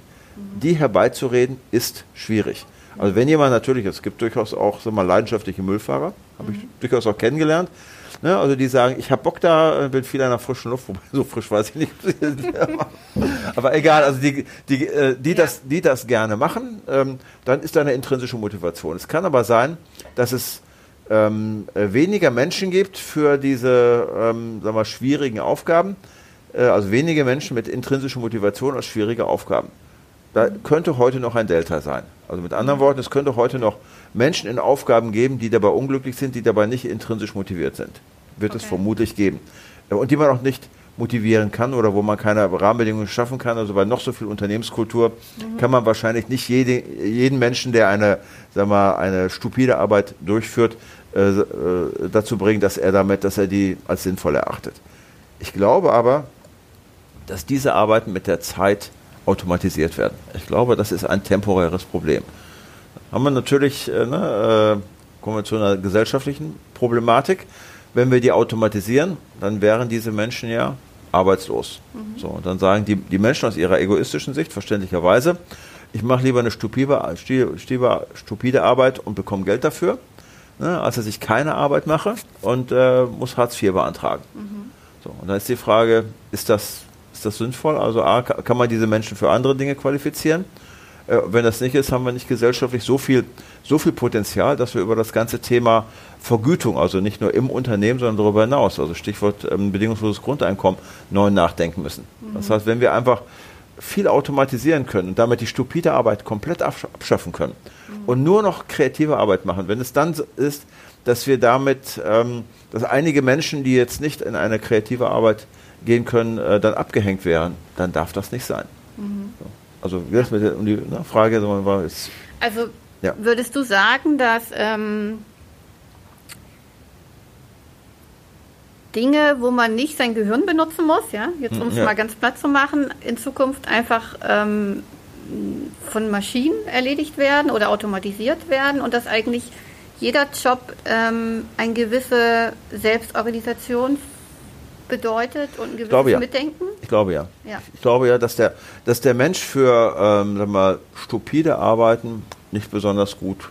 Die herbeizureden ist schwierig. Also wenn jemand natürlich, es gibt durchaus auch so mal leidenschaftliche Müllfahrer, habe ich durchaus auch kennengelernt, Ne, also die sagen, ich habe Bock da, bin viel an der frischen Luft, wobei so frisch weiß ich nicht. Aber egal, also die, die, äh, die, ja. das, die das gerne machen, ähm, dann ist da eine intrinsische Motivation. Es kann aber sein, dass es ähm, äh, weniger Menschen gibt für diese ähm, sagen wir, schwierigen Aufgaben, äh, also wenige Menschen mit intrinsischer Motivation als schwierige Aufgaben. Da könnte heute noch ein Delta sein. Also mit anderen Worten, es könnte heute noch Menschen in Aufgaben geben, die dabei unglücklich sind, die dabei nicht intrinsisch motiviert sind. Wird okay. es vermutlich geben. Und die man auch nicht motivieren kann oder wo man keine Rahmenbedingungen schaffen kann. Also bei noch so viel Unternehmenskultur mhm. kann man wahrscheinlich nicht jede, jeden Menschen, der eine, sag mal, eine stupide Arbeit durchführt, äh, äh, dazu bringen, dass er damit, dass er die als sinnvoll erachtet. Ich glaube aber, dass diese Arbeiten mit der Zeit automatisiert werden. Ich glaube, das ist ein temporäres Problem haben wir natürlich, äh, ne, äh, kommen wir zu einer gesellschaftlichen Problematik. Wenn wir die automatisieren, dann wären diese Menschen ja arbeitslos. Mhm. So, und dann sagen die, die Menschen aus ihrer egoistischen Sicht verständlicherweise, ich mache lieber eine stupide, stupide Arbeit und bekomme Geld dafür, ne, als dass ich keine Arbeit mache und äh, muss Hartz IV beantragen. Mhm. So, und dann ist die Frage, ist das, ist das sinnvoll? Also A, kann man diese Menschen für andere Dinge qualifizieren? Äh, wenn das nicht ist, haben wir nicht gesellschaftlich so viel, so viel Potenzial, dass wir über das ganze Thema Vergütung, also nicht nur im Unternehmen, sondern darüber hinaus, also Stichwort ähm, bedingungsloses Grundeinkommen, neu nachdenken müssen. Mhm. Das heißt, wenn wir einfach viel automatisieren können und damit die stupide Arbeit komplett abschaffen können mhm. und nur noch kreative Arbeit machen, wenn es dann ist, dass wir damit, ähm, dass einige Menschen, die jetzt nicht in eine kreative Arbeit gehen können, äh, dann abgehängt wären, dann darf das nicht sein. Mhm. So. Also wie gesagt, um die ne, Frage war jetzt. Also ja. würdest du sagen, dass ähm, Dinge, wo man nicht sein Gehirn benutzen muss, ja, jetzt um es ja. mal ganz platt zu machen, in Zukunft einfach ähm, von Maschinen erledigt werden oder automatisiert werden und dass eigentlich jeder Job ähm, eine gewisse Selbstorganisation bedeutet und ein gewisses ja. Mitdenken? Ich glaube ja. ja. Ich glaube ja, dass der, dass der Mensch für ähm, sag mal, stupide Arbeiten nicht besonders gut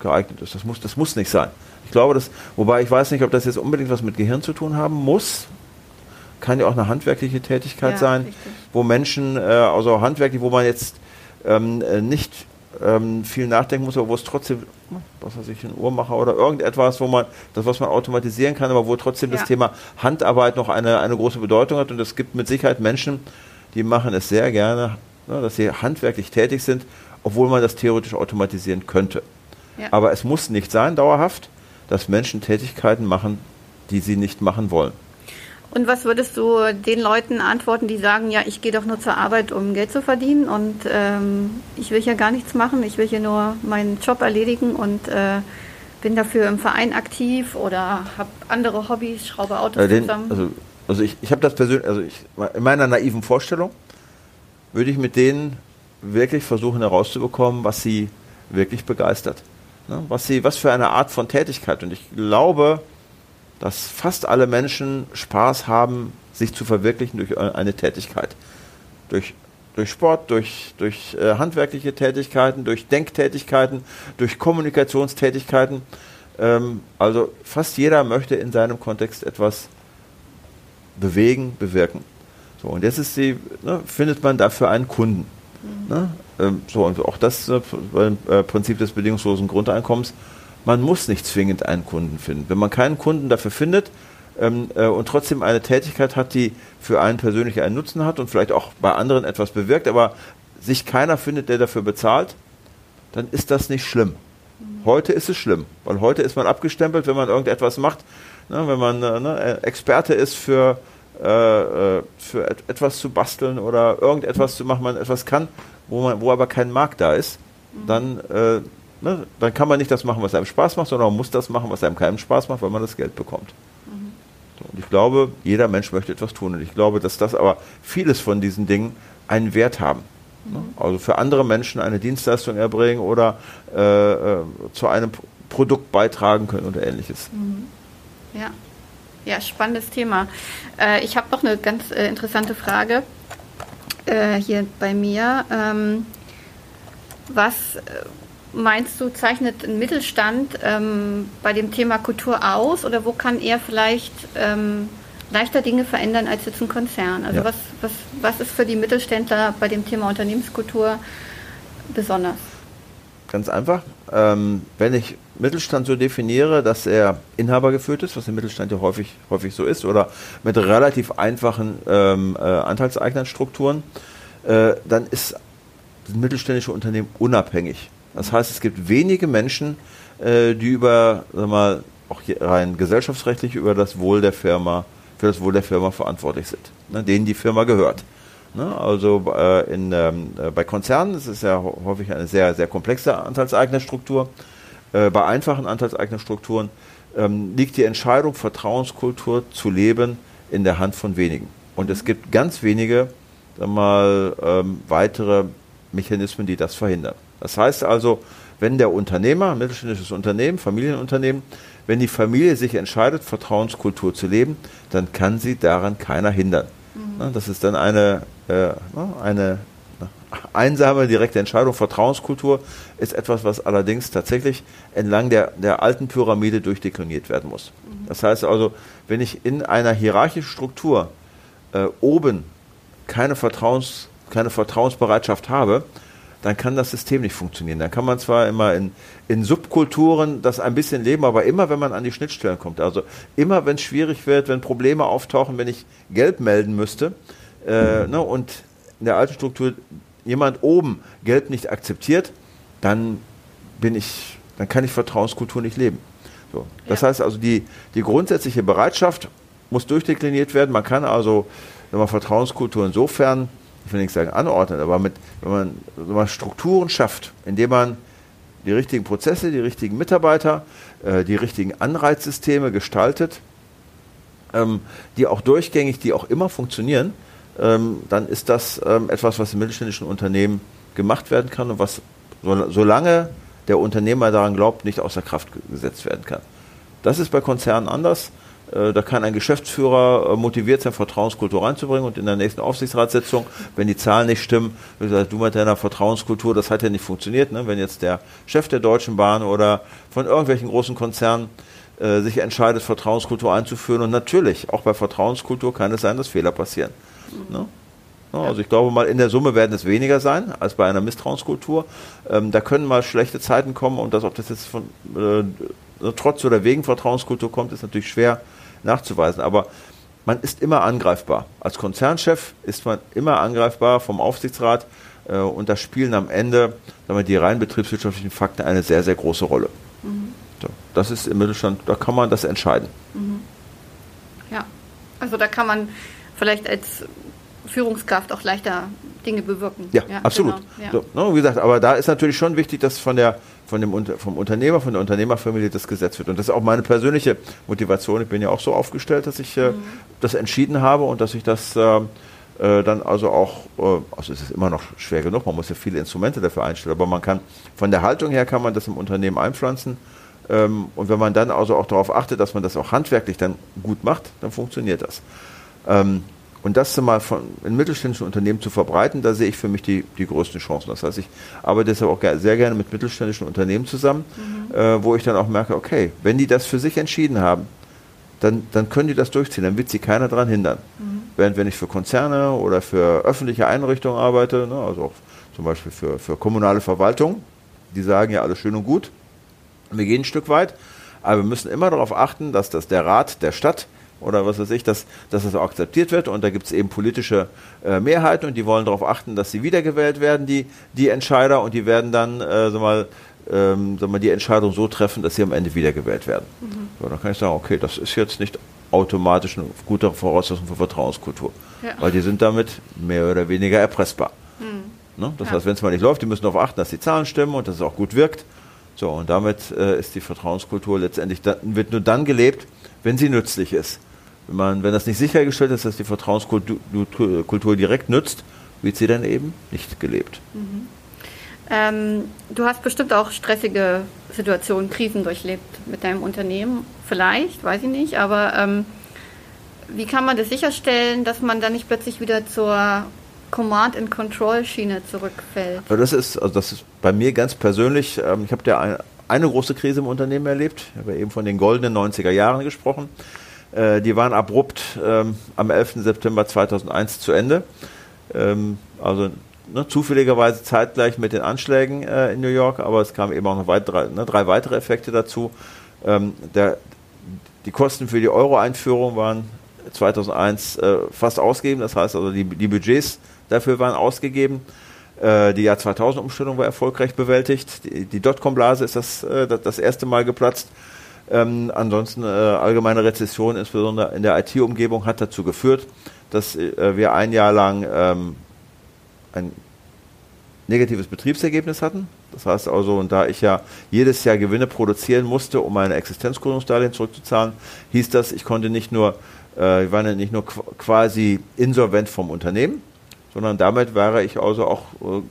geeignet ist. Das muss, das muss nicht sein. Ich glaube, das, wobei ich weiß nicht, ob das jetzt unbedingt was mit Gehirn zu tun haben muss. Kann ja auch eine handwerkliche Tätigkeit ja, sein, richtig. wo Menschen, äh, also handwerklich, wo man jetzt ähm, äh, nicht ähm, viel nachdenken muss, aber wo es trotzdem, was weiß ich, ein Uhrmacher oder irgendetwas, wo man, das was man automatisieren kann, aber wo trotzdem ja. das Thema Handarbeit noch eine, eine große Bedeutung hat. Und es gibt mit Sicherheit Menschen, die machen es sehr gerne, ne, dass sie handwerklich tätig sind, obwohl man das theoretisch automatisieren könnte. Ja. Aber es muss nicht sein, dauerhaft, dass Menschen Tätigkeiten machen, die sie nicht machen wollen. Und was würdest du den Leuten antworten, die sagen, ja, ich gehe doch nur zur Arbeit, um Geld zu verdienen und ähm, ich will hier gar nichts machen, ich will hier nur meinen Job erledigen und äh, bin dafür im Verein aktiv oder habe andere Hobbys, schraube Autos äh, den, zusammen? Also, also ich, ich habe das persönlich, also ich, in meiner naiven Vorstellung würde ich mit denen wirklich versuchen herauszubekommen, was sie wirklich begeistert. Ne? Was, sie, was für eine Art von Tätigkeit. Und ich glaube, dass fast alle Menschen Spaß haben, sich zu verwirklichen durch eine Tätigkeit. Durch, durch Sport, durch, durch äh, handwerkliche Tätigkeiten, durch Denktätigkeiten, durch Kommunikationstätigkeiten. Ähm, also fast jeder möchte in seinem Kontext etwas bewegen, bewirken. So, und jetzt ist die, ne, findet man dafür einen Kunden. Mhm. Ne? Ähm, so, und auch das äh, Prinzip des bedingungslosen Grundeinkommens man muss nicht zwingend einen Kunden finden. Wenn man keinen Kunden dafür findet ähm, äh, und trotzdem eine Tätigkeit hat, die für einen persönlich einen Nutzen hat und vielleicht auch bei anderen etwas bewirkt, aber sich keiner findet, der dafür bezahlt, dann ist das nicht schlimm. Heute ist es schlimm, weil heute ist man abgestempelt, wenn man irgendetwas macht, ne, wenn man äh, ne, Experte ist für, äh, äh für et etwas zu basteln oder irgendetwas zu machen, man etwas kann, wo, man, wo aber kein Markt da ist, dann äh, ne, dann kann man nicht das machen, was einem Spaß macht, sondern man muss das machen, was einem keinen Spaß macht, weil man das Geld bekommt. Mhm. Und ich glaube, jeder Mensch möchte etwas tun. Und ich glaube, dass das aber vieles von diesen Dingen einen Wert haben. Ne? Mhm. Also für andere Menschen eine Dienstleistung erbringen oder äh, äh, zu einem Produkt beitragen können oder ähnliches. Mhm. Ja. Ja, spannendes Thema. Äh, ich habe noch eine ganz äh, interessante Frage äh, hier bei mir. Ähm, was äh, meinst du, zeichnet ein Mittelstand ähm, bei dem Thema Kultur aus oder wo kann er vielleicht ähm, leichter Dinge verändern als jetzt ein Konzern? Also ja. was, was, was ist für die Mittelständler bei dem Thema Unternehmenskultur besonders? Ganz einfach. Ähm, wenn ich Mittelstand so definiere, dass er inhabergeführt ist, was im Mittelstand ja häufig, häufig so ist, oder mit relativ einfachen ähm, äh, Anteilseignernstrukturen, äh, dann ist das mittelständische Unternehmen unabhängig. Das heißt, es gibt wenige Menschen, äh, die über, sag mal, auch rein gesellschaftsrechtlich über das Wohl der Firma, für das Wohl der Firma verantwortlich sind, ne, denen die Firma gehört. Ne? Also äh, in, ähm, äh, bei Konzernen ist es ja häufig eine sehr, sehr komplexe Anteilseignerstruktur. Äh, bei einfachen Anteilseignerstrukturen ähm, liegt die Entscheidung, Vertrauenskultur zu leben, in der Hand von wenigen. Und es gibt ganz wenige mal, ähm, weitere Mechanismen, die das verhindern. Das heißt also, wenn der Unternehmer, mittelständisches Unternehmen, Familienunternehmen, wenn die Familie sich entscheidet, Vertrauenskultur zu leben, dann kann sie daran keiner hindern. Mhm. Das ist dann eine, äh, eine einsame, direkte Entscheidung. Vertrauenskultur ist etwas, was allerdings tatsächlich entlang der, der alten Pyramide durchdekliniert werden muss. Mhm. Das heißt also, wenn ich in einer hierarchischen Struktur äh, oben keine, Vertrauens, keine Vertrauensbereitschaft habe, dann kann das System nicht funktionieren. Dann kann man zwar immer in, in Subkulturen das ein bisschen leben, aber immer, wenn man an die Schnittstellen kommt, also immer, wenn es schwierig wird, wenn Probleme auftauchen, wenn ich Gelb melden müsste äh, ne, und in der alten Struktur jemand oben Gelb nicht akzeptiert, dann bin ich, dann kann ich Vertrauenskultur nicht leben. So. Das ja. heißt also, die, die grundsätzliche Bereitschaft muss durchdekliniert werden. Man kann also wenn man Vertrauenskultur insofern, ich will nicht sagen anordnen, aber mit, wenn man, wenn man Strukturen schafft, indem man die richtigen Prozesse, die richtigen Mitarbeiter, äh, die richtigen Anreizsysteme gestaltet, ähm, die auch durchgängig, die auch immer funktionieren, ähm, dann ist das ähm, etwas, was im mittelständischen Unternehmen gemacht werden kann und was, so, solange der Unternehmer daran glaubt, nicht außer Kraft gesetzt werden kann. Das ist bei Konzernen anders. Äh, da kann ein Geschäftsführer äh, motiviert sein, Vertrauenskultur reinzubringen und in der nächsten Aufsichtsratssitzung, wenn die Zahlen nicht stimmen, du mit deiner Vertrauenskultur, das hat ja nicht funktioniert. Ne? Wenn jetzt der Chef der Deutschen Bahn oder von irgendwelchen großen Konzernen äh, sich entscheidet, Vertrauenskultur einzuführen und natürlich, auch bei Vertrauenskultur kann es sein, dass Fehler passieren. Ne? Also ich glaube mal, in der Summe werden es weniger sein als bei einer Misstrauenskultur. Ähm, da können mal schlechte Zeiten kommen und das, ob das jetzt von äh, trotz oder wegen Vertrauenskultur kommt, ist natürlich schwer nachzuweisen. Aber man ist immer angreifbar. Als Konzernchef ist man immer angreifbar vom Aufsichtsrat äh, und da spielen am Ende sagen wir, die rein betriebswirtschaftlichen Fakten eine sehr, sehr große Rolle. Mhm. So, das ist im Mittelstand, da kann man das entscheiden. Mhm. Ja, also da kann man vielleicht als Führungskraft auch leichter Dinge bewirken. Ja, ja absolut. Genau, ja. So, ne, wie gesagt, aber da ist natürlich schon wichtig, dass von der von dem, vom Unternehmer, von der Unternehmerfamilie das Gesetz wird. Und das ist auch meine persönliche Motivation. Ich bin ja auch so aufgestellt, dass ich äh, mhm. das entschieden habe und dass ich das äh, äh, dann also auch, äh, also es ist immer noch schwer genug, man muss ja viele Instrumente dafür einstellen, aber man kann, von der Haltung her kann man das im Unternehmen einpflanzen. Ähm, und wenn man dann also auch darauf achtet, dass man das auch handwerklich dann gut macht, dann funktioniert das. Und das mal von, in mittelständischen Unternehmen zu verbreiten, da sehe ich für mich die, die größten Chancen. Das heißt, ich arbeite deshalb auch sehr gerne mit mittelständischen Unternehmen zusammen, mhm. äh, wo ich dann auch merke, okay, wenn die das für sich entschieden haben, dann, dann können die das durchziehen, dann wird sie keiner daran hindern. Mhm. Während wenn ich für Konzerne oder für öffentliche Einrichtungen arbeite, ne, also auch zum Beispiel für, für kommunale Verwaltung, die sagen ja alles schön und gut, wir gehen ein Stück weit, aber wir müssen immer darauf achten, dass das der Rat der Stadt oder was weiß ich, dass, dass das auch akzeptiert wird und da gibt es eben politische äh, Mehrheiten und die wollen darauf achten, dass sie wiedergewählt werden, die, die Entscheider und die werden dann, äh, sag mal, ähm, sag mal, die Entscheidung so treffen, dass sie am Ende wiedergewählt werden. Mhm. So, dann kann ich sagen, okay, das ist jetzt nicht automatisch eine gute Voraussetzung für Vertrauenskultur, ja. weil die sind damit mehr oder weniger erpressbar. Mhm. Ne? Das ja. heißt, wenn es mal nicht läuft, die müssen darauf achten, dass die Zahlen stimmen und dass es auch gut wirkt. So, und damit äh, ist die Vertrauenskultur letztendlich, da, wird nur dann gelebt, wenn sie nützlich ist. Wenn, man, wenn das nicht sichergestellt ist, dass die Vertrauenskultur direkt nützt, wird sie dann eben nicht gelebt. Mhm. Ähm, du hast bestimmt auch stressige Situationen, Krisen durchlebt mit deinem Unternehmen. Vielleicht, weiß ich nicht, aber ähm, wie kann man das sicherstellen, dass man dann nicht plötzlich wieder zur Command-and-Control-Schiene zurückfällt? Also das ist, also das ist bei mir ganz persönlich, ähm, ich habe ja eine, eine, große Krise im Unternehmen erlebt. Ich habe eben von den goldenen 90er Jahren gesprochen. Äh, die waren abrupt ähm, am 11. September 2001 zu Ende. Ähm, also ne, zufälligerweise zeitgleich mit den Anschlägen äh, in New York, aber es kamen eben auch noch weitere, ne, drei weitere Effekte dazu. Ähm, der, die Kosten für die Euro-Einführung waren 2001 äh, fast ausgegeben, das heißt also die, die Budgets dafür waren ausgegeben. Äh, die Jahr 2000-Umstellung war erfolgreich bewältigt. Die, die Dotcom-Blase ist das, äh, das erste Mal geplatzt. Ähm, ansonsten äh, allgemeine Rezession, insbesondere in der IT-Umgebung, hat dazu geführt, dass äh, wir ein Jahr lang ähm, ein negatives Betriebsergebnis hatten. Das heißt also, und da ich ja jedes Jahr Gewinne produzieren musste, um meine Existenzgründungsdarlehen zurückzuzahlen, hieß das, ich konnte nicht nur, äh, ich war nicht nur quasi insolvent vom Unternehmen, sondern damit wäre ich also auch äh,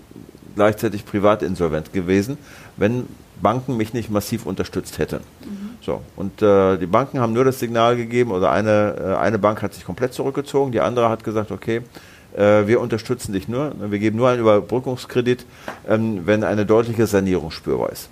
gleichzeitig privat insolvent gewesen, wenn Banken mich nicht massiv unterstützt hätten. Mhm. So, und äh, die Banken haben nur das Signal gegeben, oder eine, äh, eine Bank hat sich komplett zurückgezogen, die andere hat gesagt, okay, äh, wir unterstützen dich nur, wir geben nur einen Überbrückungskredit, ähm, wenn eine deutliche Sanierung spürbar ist.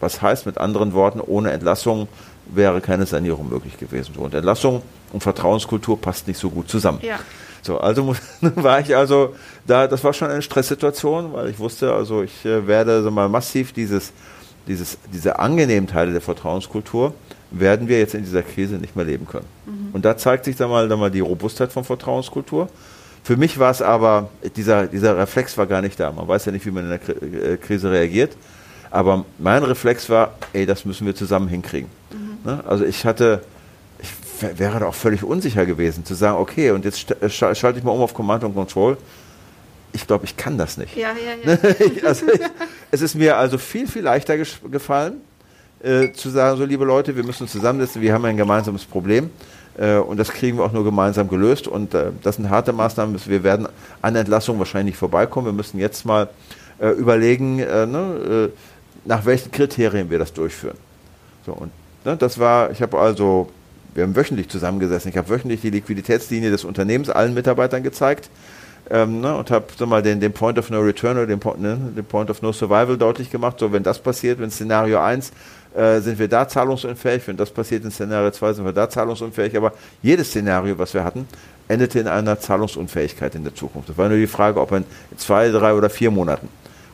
Was heißt mit anderen Worten, ohne Entlassung wäre keine Sanierung möglich gewesen. Und Entlassung und Vertrauenskultur passt nicht so gut zusammen. Ja. So, also muss, war ich also da, das war schon eine Stresssituation, weil ich wusste, also ich äh, werde so mal massiv dieses, dieses, diese angenehmen Teile der Vertrauenskultur werden wir jetzt in dieser Krise nicht mehr leben können. Mhm. Und da zeigt sich dann mal, dann mal die Robustheit von Vertrauenskultur. Für mich war es aber, dieser, dieser Reflex war gar nicht da. Man weiß ja nicht, wie man in der äh, Krise reagiert. Aber mein Reflex war, ey, das müssen wir zusammen hinkriegen. Mhm. Ne? Also ich hatte, ich wäre da auch völlig unsicher gewesen, zu sagen, okay, und jetzt äh, schalte ich mal um auf Command und Control. Ich glaube, ich kann das nicht. Ja, ja, ja. also ich, es ist mir also viel, viel leichter gefallen, äh, zu sagen, so liebe Leute, wir müssen uns zusammensetzen, wir haben ein gemeinsames Problem. Äh, und das kriegen wir auch nur gemeinsam gelöst. Und äh, das sind harte Maßnahmen. Wir werden an Entlassung wahrscheinlich nicht vorbeikommen. Wir müssen jetzt mal äh, überlegen, ne, nach welchen Kriterien wir das durchführen. So, und ne, das war, ich habe also, wir haben wöchentlich zusammengesessen. Ich habe wöchentlich die Liquiditätslinie des Unternehmens allen Mitarbeitern gezeigt. Ähm, ne, und habe mal den, den Point of No Return oder den, ne, den Point of No Survival deutlich gemacht. So, wenn das passiert, wenn Szenario 1 äh, sind wir da zahlungsunfähig. Wenn das passiert in Szenario 2, sind wir da zahlungsunfähig. Aber jedes Szenario, was wir hatten, endete in einer Zahlungsunfähigkeit in der Zukunft. Das war nur die Frage, ob in zwei, drei oder vier Monaten.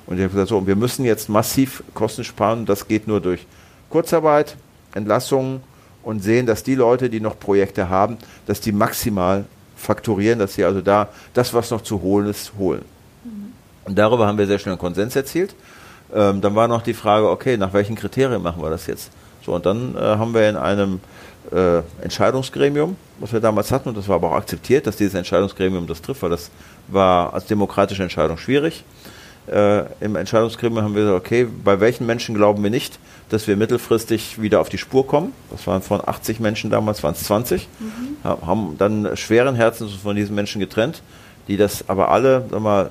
Und ich habe gesagt, so, wir müssen jetzt massiv Kosten sparen. Das geht nur durch Kurzarbeit, Entlassungen und sehen, dass die Leute, die noch Projekte haben, dass die maximal fakturieren, dass sie also da das, was noch zu holen ist, holen. Mhm. Und darüber haben wir sehr schnell einen Konsens erzielt. Ähm, dann war noch die Frage, okay, nach welchen Kriterien machen wir das jetzt? So, und dann äh, haben wir in einem äh, Entscheidungsgremium, was wir damals hatten, und das war aber auch akzeptiert, dass dieses Entscheidungsgremium das trifft, weil das war als demokratische Entscheidung schwierig. Äh, Im Entscheidungsgremium haben wir gesagt, okay, bei welchen Menschen glauben wir nicht, dass wir mittelfristig wieder auf die Spur kommen? Das waren von 80 Menschen damals, waren es 20. Mhm. Haben dann schweren Herzens von diesen Menschen getrennt, die das aber alle, sag mal,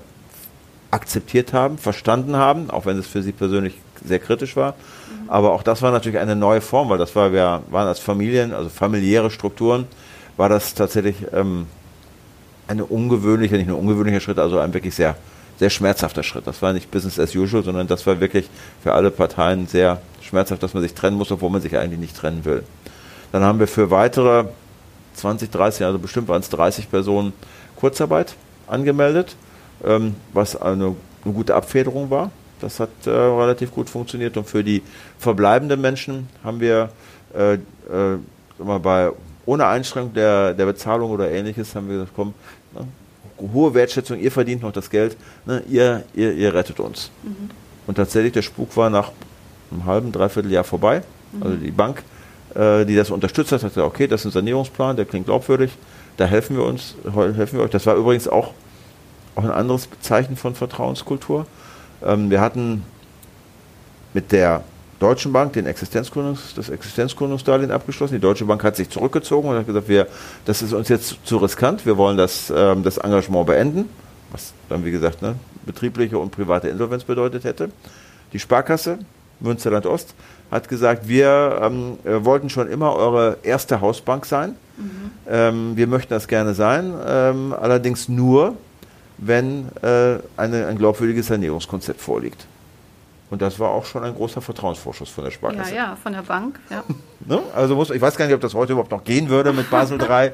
akzeptiert haben, verstanden haben, auch wenn es für sie persönlich sehr kritisch war. Mhm. Aber auch das war natürlich eine neue Form, weil das war, wir waren als Familien, also familiäre Strukturen, war das tatsächlich ähm, eine ungewöhnliche, nicht nur ungewöhnlicher Schritt, also ein wirklich sehr, sehr schmerzhafter Schritt. Das war nicht Business as usual, sondern das war wirklich für alle Parteien sehr schmerzhaft, dass man sich trennen muss, obwohl man sich eigentlich nicht trennen will. Dann haben wir für weitere 20, 30, also bestimmt waren es 30 Personen Kurzarbeit angemeldet ähm, was eine, eine, gute Abfederung war. Das hat äh, relativ gut funktioniert. Und für die verbleibenden Menschen haben wir äh, äh, bei ohne Einschränkung der, der Bezahlung oder ähnliches haben wir gesagt, komm, ne, hohe Wertschätzung, ihr verdient noch das Geld, ne, ihr, ihr, ihr rettet uns. Mhm. Und tatsächlich, der Spuk war nach einem halben, dreiviertel Jahr vorbei. Mhm. Also die Bank, äh, die das unterstützt hat, hat gesagt, okay, das ist ein Sanierungsplan, der klingt glaubwürdig, da helfen wir uns, helfen wir euch. Das war übrigens auch auch ein anderes Zeichen von Vertrauenskultur. Ähm, wir hatten mit der Deutschen Bank den Existenzgründungs, das Existenzgründungsdarlehen abgeschlossen. Die Deutsche Bank hat sich zurückgezogen und hat gesagt, wir, das ist uns jetzt zu riskant, wir wollen das, ähm, das Engagement beenden. Was dann, wie gesagt, ne, betriebliche und private Insolvenz bedeutet hätte. Die Sparkasse Münsterland Ost hat gesagt, wir ähm, äh, wollten schon immer eure erste Hausbank sein. Mhm. Ähm, wir möchten das gerne sein, ähm, allerdings nur, wenn äh, eine, ein glaubwürdiges Sanierungskonzept vorliegt. Und das war auch schon ein großer Vertrauensvorschuss von der Sparkasse. Ja, ja, von der Bank. Ja. ne? Also muss, ich weiß gar nicht, ob das heute überhaupt noch gehen würde mit Basel III.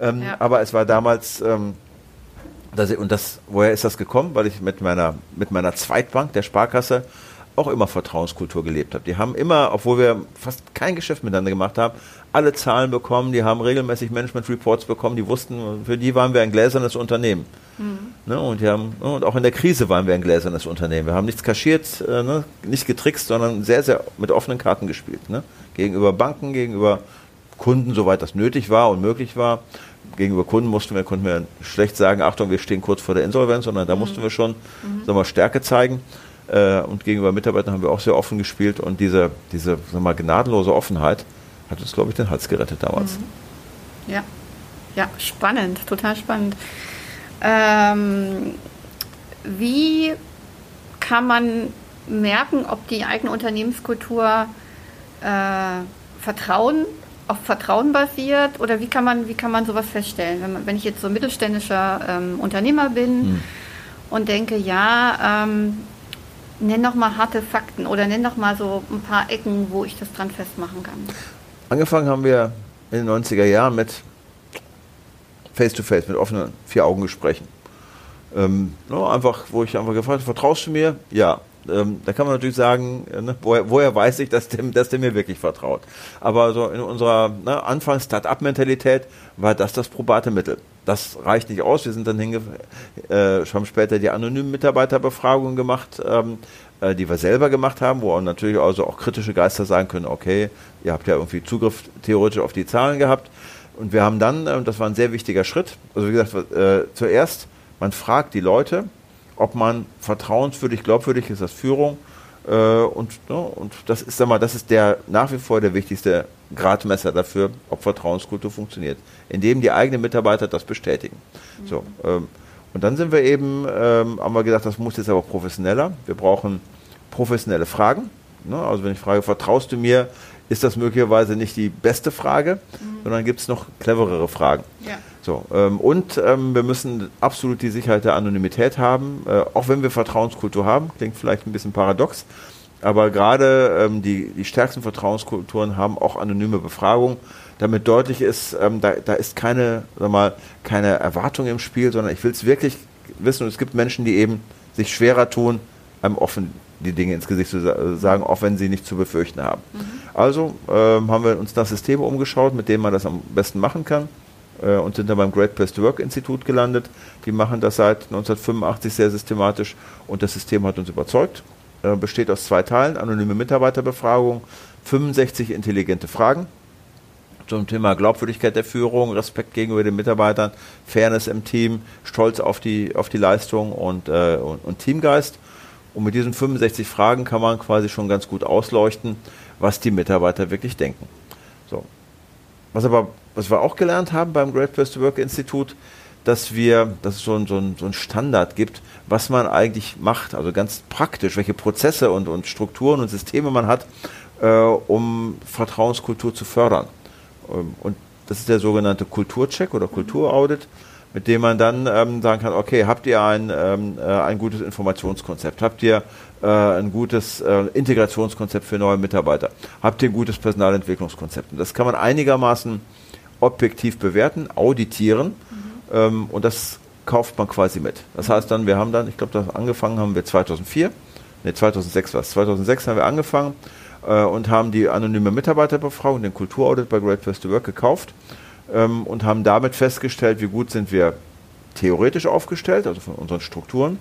ähm, ja. Aber es war damals, ähm, das, und das, woher ist das gekommen? Weil ich mit meiner, mit meiner Zweitbank, der Sparkasse, auch immer Vertrauenskultur gelebt habe. Die haben immer, obwohl wir fast kein Geschäft miteinander gemacht haben, alle Zahlen bekommen, die haben regelmäßig Management Reports bekommen, die wussten, für die waren wir ein gläsernes Unternehmen. Mhm. Ne, und, haben, und auch in der Krise waren wir ein gläsernes Unternehmen. Wir haben nichts kaschiert, äh, ne, nicht getrickst, sondern sehr, sehr mit offenen Karten gespielt. Ne? Gegenüber Banken, gegenüber Kunden, soweit das nötig war und möglich war. Gegenüber Kunden mussten wir, konnten wir schlecht sagen, Achtung, wir stehen kurz vor der Insolvenz, sondern da mhm. mussten wir schon mhm. sagen wir, Stärke zeigen. Äh, und gegenüber Mitarbeitern haben wir auch sehr offen gespielt und diese, diese sagen wir mal, gnadenlose Offenheit hat uns, glaube ich, den Hals gerettet damals. Mhm. Ja, ja, spannend, total spannend. Ähm, wie kann man merken, ob die eigene Unternehmenskultur äh, Vertrauen auf Vertrauen basiert oder wie kann man wie kann man sowas feststellen, wenn, man, wenn ich jetzt so mittelständischer ähm, Unternehmer bin hm. und denke, ja, ähm, Nenn doch mal harte Fakten oder nenn doch mal so ein paar Ecken, wo ich das dran festmachen kann. Angefangen haben wir in den 90er Jahren mit Face-to-Face, -face, mit offenen Vier-Augen-Gesprächen. Ähm, no, einfach, wo ich einfach gefragt habe, vertraust du mir? Ja. Ähm, da kann man natürlich sagen, äh, ne, woher, woher, weiß ich, dass der, dass mir wirklich vertraut. Aber so in unserer ne, Anfangs-Start-up-Mentalität war das das probate Mittel. Das reicht nicht aus. Wir sind dann äh, haben später die anonymen Mitarbeiterbefragungen gemacht, ähm, äh, die wir selber gemacht haben, wo auch natürlich also auch kritische Geister sagen können, okay, ihr habt ja irgendwie Zugriff theoretisch auf die Zahlen gehabt. Und wir haben dann, äh, das war ein sehr wichtiger Schritt, also wie gesagt, äh, zuerst, man fragt die Leute, ob man vertrauenswürdig, glaubwürdig ist als Führung. Äh, und, ne, und das ist, sag mal, das ist der nach wie vor der wichtigste Gradmesser dafür, ob Vertrauenskultur funktioniert, indem die eigenen Mitarbeiter das bestätigen. Mhm. So, ähm, und dann sind wir eben, ähm, haben wir gesagt, das muss jetzt aber professioneller. Wir brauchen professionelle Fragen. Ne? Also wenn ich frage, vertraust du mir, ist das möglicherweise nicht die beste Frage, mhm. sondern gibt es noch cleverere Fragen. Ja. So, ähm, und ähm, wir müssen absolut die Sicherheit der Anonymität haben, äh, auch wenn wir Vertrauenskultur haben, klingt vielleicht ein bisschen paradox, aber gerade ähm, die, die stärksten Vertrauenskulturen haben auch anonyme Befragungen, damit deutlich ist, ähm, da, da ist keine, sag mal, keine Erwartung im Spiel, sondern ich will es wirklich wissen und es gibt Menschen, die eben sich schwerer tun, einem offen die Dinge ins Gesicht zu sagen, auch wenn sie nicht zu befürchten haben. Mhm. Also ähm, haben wir uns das System umgeschaut, mit dem man das am besten machen kann äh, und sind dann beim Great Place to Work Institut gelandet. Die machen das seit 1985 sehr systematisch und das System hat uns überzeugt. Äh, besteht aus zwei Teilen, anonyme Mitarbeiterbefragung, 65 intelligente Fragen zum Thema Glaubwürdigkeit der Führung, Respekt gegenüber den Mitarbeitern, Fairness im Team, Stolz auf die, auf die Leistung und, äh, und, und Teamgeist. Und mit diesen 65 Fragen kann man quasi schon ganz gut ausleuchten, was die Mitarbeiter wirklich denken. So. Was aber, was wir auch gelernt haben beim Great Place to Work Institut, dass wir, dass es so ein, so, so ein Standard gibt, was man eigentlich macht, also ganz praktisch, welche Prozesse und, und Strukturen und Systeme man hat, äh, um Vertrauenskultur zu fördern. Ähm, und das ist der sogenannte Kulturcheck oder Kulturaudit, mit dem man dann ähm, sagen kann, okay, habt ihr ein, ähm, äh, ein gutes Informationskonzept? Habt ihr äh, ein gutes äh, Integrationskonzept für neue Mitarbeiter? Habt ihr ein gutes Personalentwicklungskonzept? Und das kann man einigermaßen objektiv bewerten, auditieren mhm. ähm, und das kauft man quasi mit. Das heißt dann, wir haben dann, ich glaube, angefangen haben wir 2004, ne 2006 war es, 2006 haben wir angefangen äh, und haben die anonyme Mitarbeiterbefragung, den Kulturaudit bei Great Place to Work gekauft ähm, und haben damit festgestellt, wie gut sind wir theoretisch aufgestellt, also von unseren Strukturen,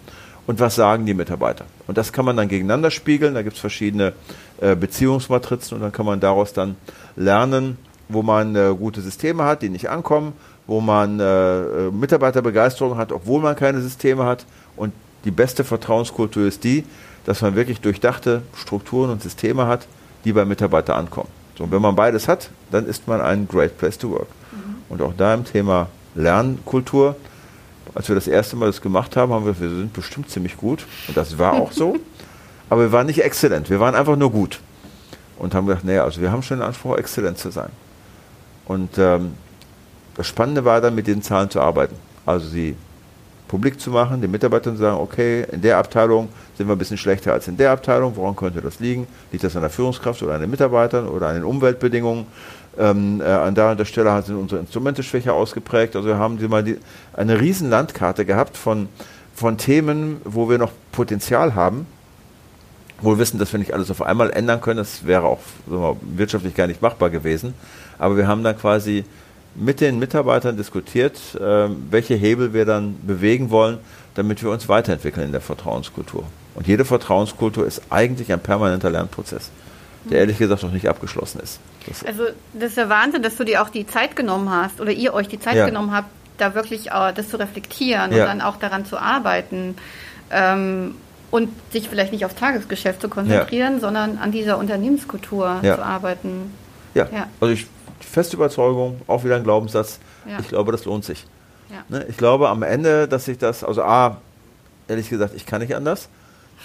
und was sagen die Mitarbeiter. Und das kann man dann gegeneinander spiegeln, da gibt es verschiedene äh, Beziehungsmatrizen und dann kann man daraus dann lernen, wo man äh, gute Systeme hat, die nicht ankommen, wo man äh, äh Mitarbeiterbegeisterung hat, obwohl man keine Systeme hat. Und die beste Vertrauenskultur ist die, dass man wirklich durchdachte Strukturen und Systeme hat, die beim Mitarbeiter ankommen. So, und wenn man beides hat, dann ist man ein Great Place to Work. Und auch da im Thema Lernkultur, Als wir das erste Mal das gemacht haben, haben wir, wir sind bestimmt ziemlich gut. Und das war auch so. Aber wir waren nicht exzellent, wir waren einfach nur gut. Und haben gedacht, naja, also wir haben schon den Anspruch, exzellent zu sein. Und ähm, das Spannende war dann, mit den Zahlen zu arbeiten. Also sie publik zu machen, den Mitarbeitern zu sagen, okay, in der Abteilung sind wir ein bisschen schlechter als in der Abteilung. Woran könnte das liegen? Liegt das an der Führungskraft oder an den Mitarbeitern oder an den Umweltbedingungen? Ähm, äh, an der, an der Stelle sind unsere Instrumente schwächer ausgeprägt. Also wir haben mal die, eine riesen Landkarte gehabt von, von Themen, wo wir noch Potenzial haben. Wohl wissen, dass wir nicht alles auf einmal ändern können. Das wäre auch wir, wirtschaftlich gar nicht machbar gewesen. Aber wir haben dann quasi mit den Mitarbeitern diskutiert, äh, welche Hebel wir dann bewegen wollen, damit wir uns weiterentwickeln in der Vertrauenskultur. Und jede Vertrauenskultur ist eigentlich ein permanenter Lernprozess, der ehrlich gesagt noch nicht abgeschlossen ist. Das also das ist der Wahnsinn, dass du dir auch die Zeit genommen hast oder ihr euch die Zeit ja. genommen habt, da wirklich äh, das zu reflektieren ja. und dann auch daran zu arbeiten. Ähm, und sich vielleicht nicht aufs Tagesgeschäft zu konzentrieren, ja. sondern an dieser Unternehmenskultur zu arbeiten. Ja, also ich feste Überzeugung, auch wieder ein Glaubenssatz. Ja. Ich glaube, das lohnt sich. Ja. Ne? Ich glaube am Ende, dass sich das, also A, ehrlich gesagt, ich kann nicht anders.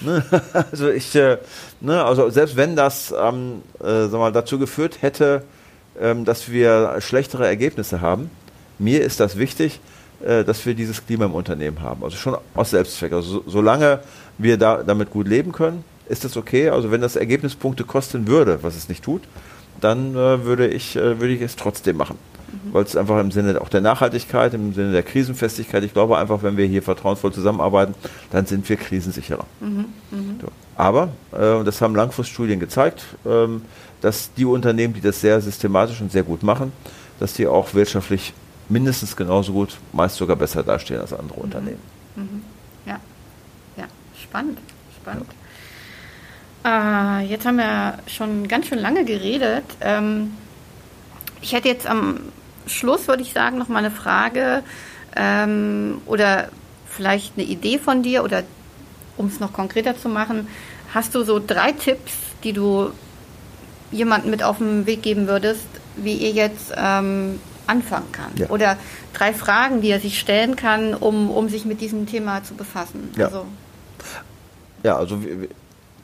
Ne? also ich, äh, ne? also selbst wenn das ähm, äh, sag mal, dazu geführt hätte, ähm, dass wir schlechtere Ergebnisse haben, mir ist das wichtig, äh, dass wir dieses Klima im Unternehmen haben. Also schon aus Selbstzweck. Also so, solange wir da, damit gut leben können, ist das okay. Also wenn das Ergebnispunkte kosten würde, was es nicht tut, dann äh, würde, ich, äh, würde ich es trotzdem machen. Mhm. Weil es einfach im Sinne auch der Nachhaltigkeit, im Sinne der Krisenfestigkeit, ich glaube einfach, wenn wir hier vertrauensvoll zusammenarbeiten, dann sind wir krisensicherer. Mhm. Mhm. So. Aber, äh, das haben Langfriststudien gezeigt, ähm, dass die Unternehmen, die das sehr systematisch und sehr gut machen, dass die auch wirtschaftlich mindestens genauso gut, meist sogar besser dastehen als andere mhm. Unternehmen. Mhm. Ja, ja, spannend, spannend. Ja. Äh, jetzt haben wir schon ganz schön lange geredet. Ähm, ich hätte jetzt am Schluss, würde ich sagen, noch mal eine Frage ähm, oder vielleicht eine Idee von dir oder um es noch konkreter zu machen. Hast du so drei Tipps, die du jemandem mit auf den Weg geben würdest, wie ihr jetzt ähm, anfangen kann? Ja. Oder drei Fragen, die er sich stellen kann, um, um sich mit diesem Thema zu befassen? Ja, also, ja, also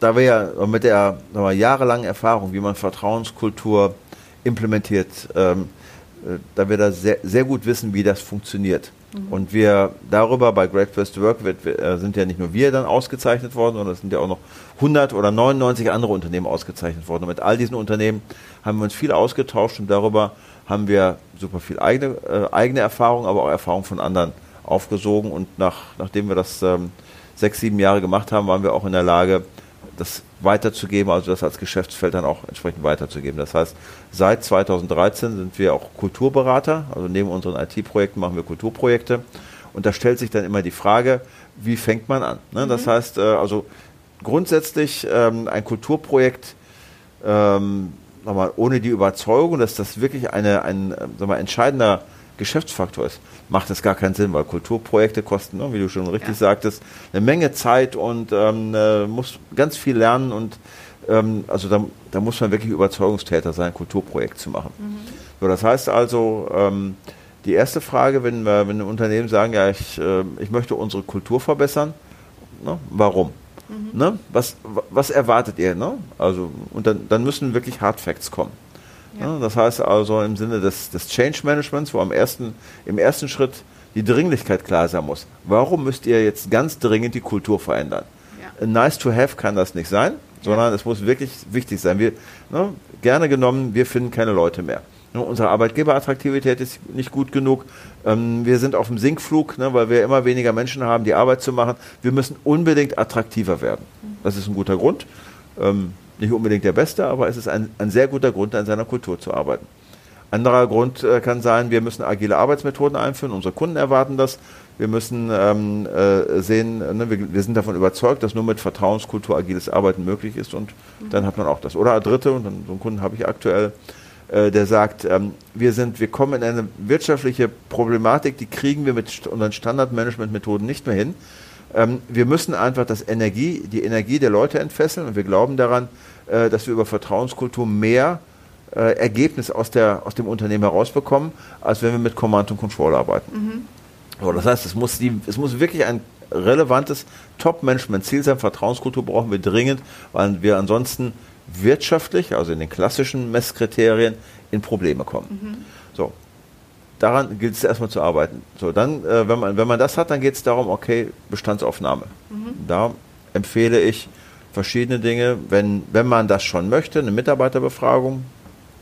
da wir ja mit der wir, jahrelangen Erfahrung, wie man Vertrauenskultur implementiert, ähm, äh, da wir da sehr, sehr gut wissen, wie das funktioniert. Mhm. Und wir darüber bei Great First Work wird, äh, sind ja nicht nur wir dann ausgezeichnet worden, sondern es sind ja auch noch 100 oder 99 andere Unternehmen ausgezeichnet worden. Und mit all diesen Unternehmen haben wir uns viel ausgetauscht und darüber haben wir super viel eigene, äh, eigene Erfahrung, aber auch Erfahrung von anderen aufgesogen. Und nach, nachdem wir das ähm, sechs, sieben Jahre gemacht haben, waren wir auch in der Lage, das weiterzugeben, also das als Geschäftsfeld dann auch entsprechend weiterzugeben. Das heißt, seit 2013 sind wir auch Kulturberater, also neben unseren IT-Projekten machen wir Kulturprojekte. Und da stellt sich dann immer die Frage, wie fängt man an? Ne? Mhm. Das heißt, äh, also grundsätzlich ähm, ein Kulturprojekt ähm, nochmal, ohne die Überzeugung, dass das wirklich eine, ein äh, mal, entscheidender Geschäftsfaktor ist, macht das gar keinen Sinn, weil Kulturprojekte kosten, ne, wie du schon richtig ja. sagtest, eine Menge Zeit und ähm, äh, muss ganz viel lernen und ähm, also da, da, muss man wirklich Überzeugungstäter sein, ein Kulturprojekt zu machen. Mhm. So, das heißt also, ähm, die erste Frage, wenn wir wenn Unternehmen sagen, ja, ich, äh, ich möchte unsere Kultur verbessern, ne, warum? Mhm. Ne? Was, was erwartet ihr? Ne? Also, und dann, dann müssen wirklich Hard Facts kommen. Ja. Das heißt also im Sinne des, des Change Managements, wo am ersten, im ersten Schritt die Dringlichkeit klar sein muss. Warum müsst ihr jetzt ganz dringend die Kultur verändern? Ja. Nice to have kann das nicht sein, sondern ja. es muss wirklich wichtig sein. Wir, ne, gerne genommen, wir finden keine Leute mehr. Ne, unsere Arbeitgeberattraktivität ist nicht gut genug. Ähm, wir sind auf dem Sinkflug, ne, weil wir immer weniger Menschen haben, die Arbeit zu machen. Wir müssen unbedingt attraktiver werden. Mhm. Das ist ein guter Grund. Ähm, nicht unbedingt der beste, aber es ist ein, ein sehr guter Grund, an seiner Kultur zu arbeiten. Anderer Grund äh, kann sein, wir müssen agile Arbeitsmethoden einführen. Unsere Kunden erwarten das. Wir müssen ähm, äh, sehen, ne, wir, wir, sind davon überzeugt, dass nur mit Vertrauenskultur agiles Arbeiten möglich ist und mhm. dann hat man auch das. Oder dritte, und dann, so einen Kunden habe ich aktuell, äh, der sagt, ähm, wir sind, wir kommen in eine wirtschaftliche Problematik, die kriegen wir mit unseren Standardmanagementmethoden nicht mehr hin. Ähm, wir müssen einfach das Energie, die Energie der Leute entfesseln und wir glauben daran, äh, dass wir über Vertrauenskultur mehr äh, Ergebnis aus, der, aus dem Unternehmen herausbekommen, als wenn wir mit Command und Control arbeiten. Mhm. So, das heißt, es muss, die, es muss wirklich ein relevantes Top-Management-Ziel sein. Vertrauenskultur brauchen wir dringend, weil wir ansonsten wirtschaftlich, also in den klassischen Messkriterien, in Probleme kommen. Mhm. So, daran gilt es erstmal zu arbeiten. So, dann, äh, wenn, man, wenn man das hat, dann geht es darum, okay, Bestandsaufnahme. Mhm. Da empfehle ich verschiedene Dinge, wenn, wenn man das schon möchte, eine Mitarbeiterbefragung,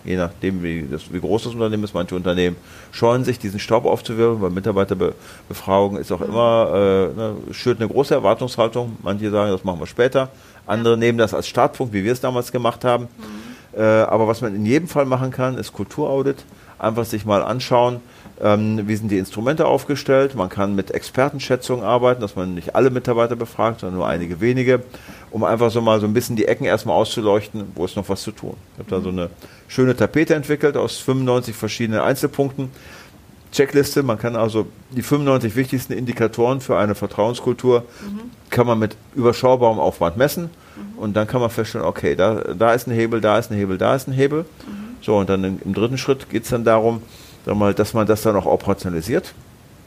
je nachdem, wie, das, wie groß das Unternehmen ist, manche Unternehmen scheuen sich, diesen Staub aufzuwirken, weil Mitarbeiterbefragung ist auch immer, äh, ne, schürt eine große Erwartungshaltung. Manche sagen, das machen wir später. Andere nehmen das als Startpunkt, wie wir es damals gemacht haben. Mhm. Äh, aber was man in jedem Fall machen kann, ist Kulturaudit. Einfach sich mal anschauen, ähm, wie sind die Instrumente aufgestellt. Man kann mit Expertenschätzungen arbeiten, dass man nicht alle Mitarbeiter befragt, sondern nur einige wenige, um einfach so mal so ein bisschen die Ecken erstmal auszuleuchten, wo ist noch was zu tun. Ich habe da so eine schöne Tapete entwickelt aus 95 verschiedenen Einzelpunkten. Checkliste, man kann also die 95 wichtigsten Indikatoren für eine Vertrauenskultur mhm. kann man mit überschaubarem Aufwand messen mhm. und dann kann man feststellen, okay, da, da ist ein Hebel, da ist ein Hebel, da ist ein Hebel. Mhm. So, und dann im, im dritten Schritt geht es dann darum, mal, dass man das dann auch operationalisiert.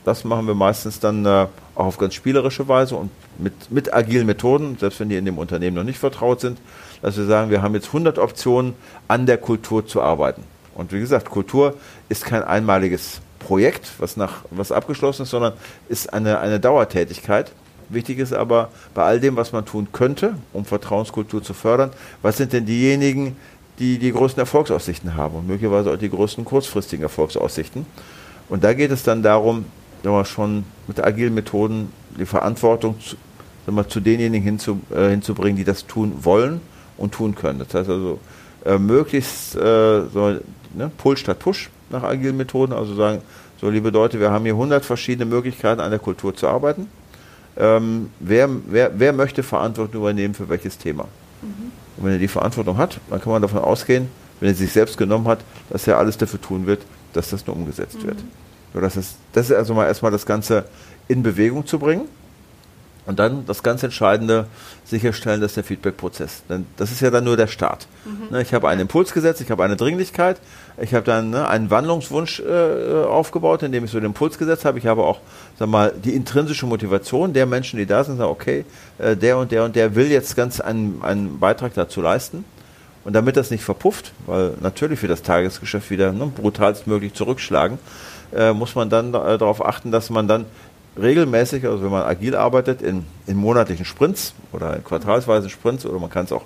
Das machen wir meistens dann äh, auch auf ganz spielerische Weise und mit, mit agilen Methoden, selbst wenn die in dem Unternehmen noch nicht vertraut sind, dass wir sagen, wir haben jetzt 100 Optionen, an der Kultur zu arbeiten. Und wie gesagt, Kultur ist kein einmaliges Projekt, was, nach, was abgeschlossen ist, sondern ist eine, eine Dauertätigkeit. Wichtig ist aber bei all dem, was man tun könnte, um Vertrauenskultur zu fördern, was sind denn diejenigen, die die größten Erfolgsaussichten haben und möglicherweise auch die größten kurzfristigen Erfolgsaussichten. Und da geht es dann darum, wir, schon mit agilen Methoden die Verantwortung zu, wir, zu denjenigen hinzu, äh, hinzubringen, die das tun wollen und tun können. Das heißt also, äh, möglichst äh, so, ne, Pull statt Push nach agilen Methoden, also sagen, so liebe Leute, wir haben hier 100 verschiedene Möglichkeiten an der Kultur zu arbeiten. Ähm, wer, wer, wer möchte Verantwortung übernehmen für welches Thema? Mhm. Und wenn er die Verantwortung hat, dann kann man davon ausgehen, wenn er sich selbst genommen hat, dass er alles dafür tun wird, dass das nur umgesetzt mhm. wird. So, das, ist, das ist also mal erstmal das Ganze in Bewegung zu bringen. Und dann das ganz Entscheidende, sicherstellen, dass der Feedback-Prozess, denn das ist ja dann nur der Start. Mhm. Ne, ich habe einen Impuls gesetzt, ich habe eine Dringlichkeit, ich habe dann ne, einen Wandlungswunsch äh, aufgebaut, indem ich so den Impuls gesetzt habe. Ich habe auch sag mal, die intrinsische Motivation der Menschen, die da sind, sagen, okay, äh, der und der und der will jetzt ganz einen, einen Beitrag dazu leisten. Und damit das nicht verpufft, weil natürlich wird das Tagesgeschäft wieder ne, brutalstmöglich zurückschlagen, äh, muss man dann äh, darauf achten, dass man dann regelmäßig, also wenn man agil arbeitet, in, in monatlichen Sprints oder in quartalsweisen Sprints oder man kann es auch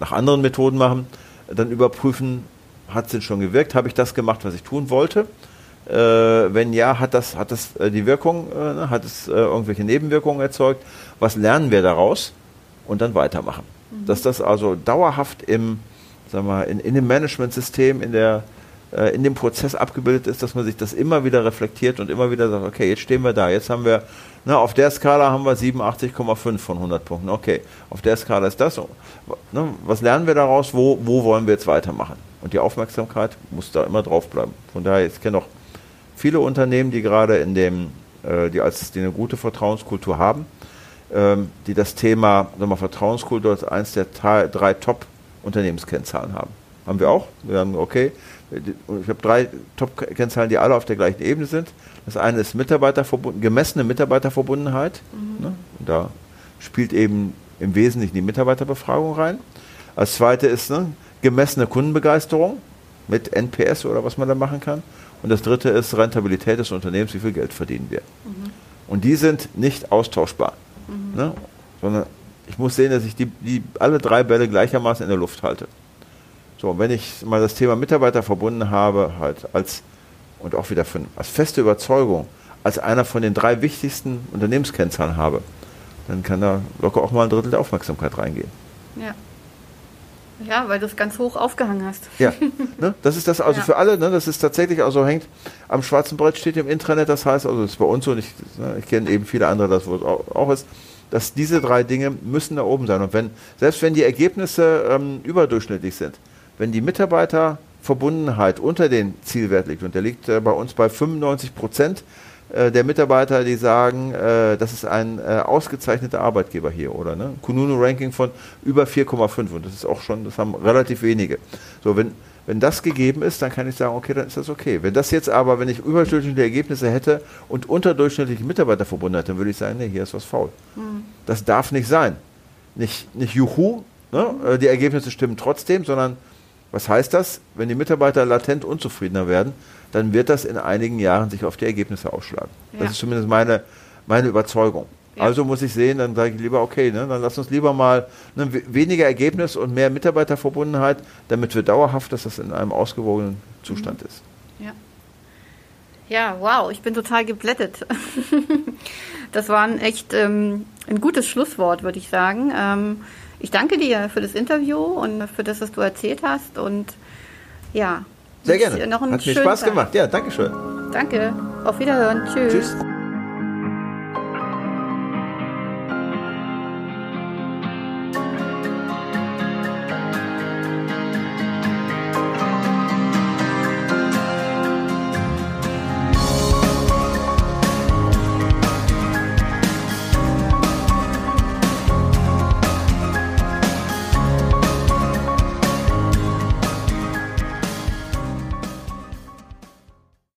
nach anderen Methoden machen, dann überprüfen, hat es denn schon gewirkt, habe ich das gemacht, was ich tun wollte? Äh, wenn ja, hat das, hat das äh, die Wirkung, äh, ne, hat es äh, irgendwelche Nebenwirkungen erzeugt? Was lernen wir daraus? Und dann weitermachen. Mhm. Dass das also dauerhaft im, sagen wir, in, in dem Managementsystem, in der äh, in dem Prozess abgebildet ist, dass man sich das immer wieder reflektiert und immer wieder sagt, okay, jetzt stehen wir da, jetzt haben wir, na, auf der Skala haben wir 87,5 von 100 Punkten, okay, auf der Skala ist das, ne, was lernen wir daraus, wo, wo wollen wir jetzt weitermachen? Und die Aufmerksamkeit muss da immer drauf bleiben. Von daher, ich kenne auch viele Unternehmen, die gerade in dem, äh, die als die eine gute Vertrauenskultur haben, ähm, die das Thema sagen wir, Vertrauenskultur als eines der drei Top-Unternehmenskennzahlen haben. Haben wir auch. Wir haben, okay, ich habe drei Top-Kennzahlen, die alle auf der gleichen Ebene sind. Das eine ist Mitarbeiterverbunden, gemessene Mitarbeiterverbundenheit. Mhm. Ne? Da spielt eben im Wesentlichen die Mitarbeiterbefragung rein. Als zweite ist ne, gemessene Kundenbegeisterung mit NPS oder was man da machen kann. Und das dritte ist Rentabilität des Unternehmens, wie viel Geld verdienen wir. Mhm. Und die sind nicht austauschbar. Mhm. Ne? Sondern ich muss sehen, dass ich die, die alle drei Bälle gleichermaßen in der Luft halte. So, wenn ich mal das Thema Mitarbeiter verbunden habe, halt als, und auch wieder für, als feste Überzeugung, als einer von den drei wichtigsten Unternehmenskennzahlen habe, dann kann da locker auch mal ein Drittel der Aufmerksamkeit reingehen. Ja. Ja, weil du es ganz hoch aufgehangen hast. Ja, ne? das ist das also ja. für alle, ne? das ist tatsächlich, also hängt am schwarzen Brett steht im Intranet, das heißt, also das ist bei uns so, und ich, ne, ich kenne eben viele andere, das wo es auch, auch ist, dass diese drei Dinge müssen da oben sein. Und wenn, selbst wenn die Ergebnisse ähm, überdurchschnittlich sind, wenn die Mitarbeiterverbundenheit unter den Zielwert liegt, und der liegt äh, bei uns bei 95 Prozent äh, der Mitarbeiter, die sagen, äh, das ist ein ausgezeichneter Arbeitgeber hier, oder? Ne? Kununu-Ranking von über 4,5 und das ist auch schon, das haben relativ wenige. So, wenn, Wenn das gegeben ist, dann kann ich sagen, okay, dann ist das okay. Wenn das jetzt aber, wenn ich überdurchschnittliche Ergebnisse hätte und unterdurchschnittliche Mitarbeiterverbunde dann würde ich sagen, nee, hier ist was faul. Mhm. Das darf nicht sein. Nicht, nicht Juhu, ne? Die Ergebnisse stimmen trotzdem, sondern was heißt das? Wenn die Mitarbeiter latent unzufriedener werden, dann wird das in einigen Jahren sich auf die Ergebnisse ausschlagen. Ja. Das ist zumindest meine, meine Überzeugung. Ja. Also muss ich sehen, dann sage ich lieber, okay, ne, dann lass uns lieber mal ne, weniger Ergebnis und mehr Mitarbeiterverbundenheit, damit wir dauerhaft, dass das in einem ausgewogenen Zustand mhm. ist. Ja. Ja, wow, ich bin total geblättet. das war ein echt ähm, ein gutes Schlusswort, würde ich sagen. Ähm, ich danke dir für das Interview und für das, was du erzählt hast. Und ja, sehr gerne. Noch Hat mir Spaß Tag. gemacht. Ja, danke schön. Danke. Auf Wiederhören. Tschüss. Tschüss.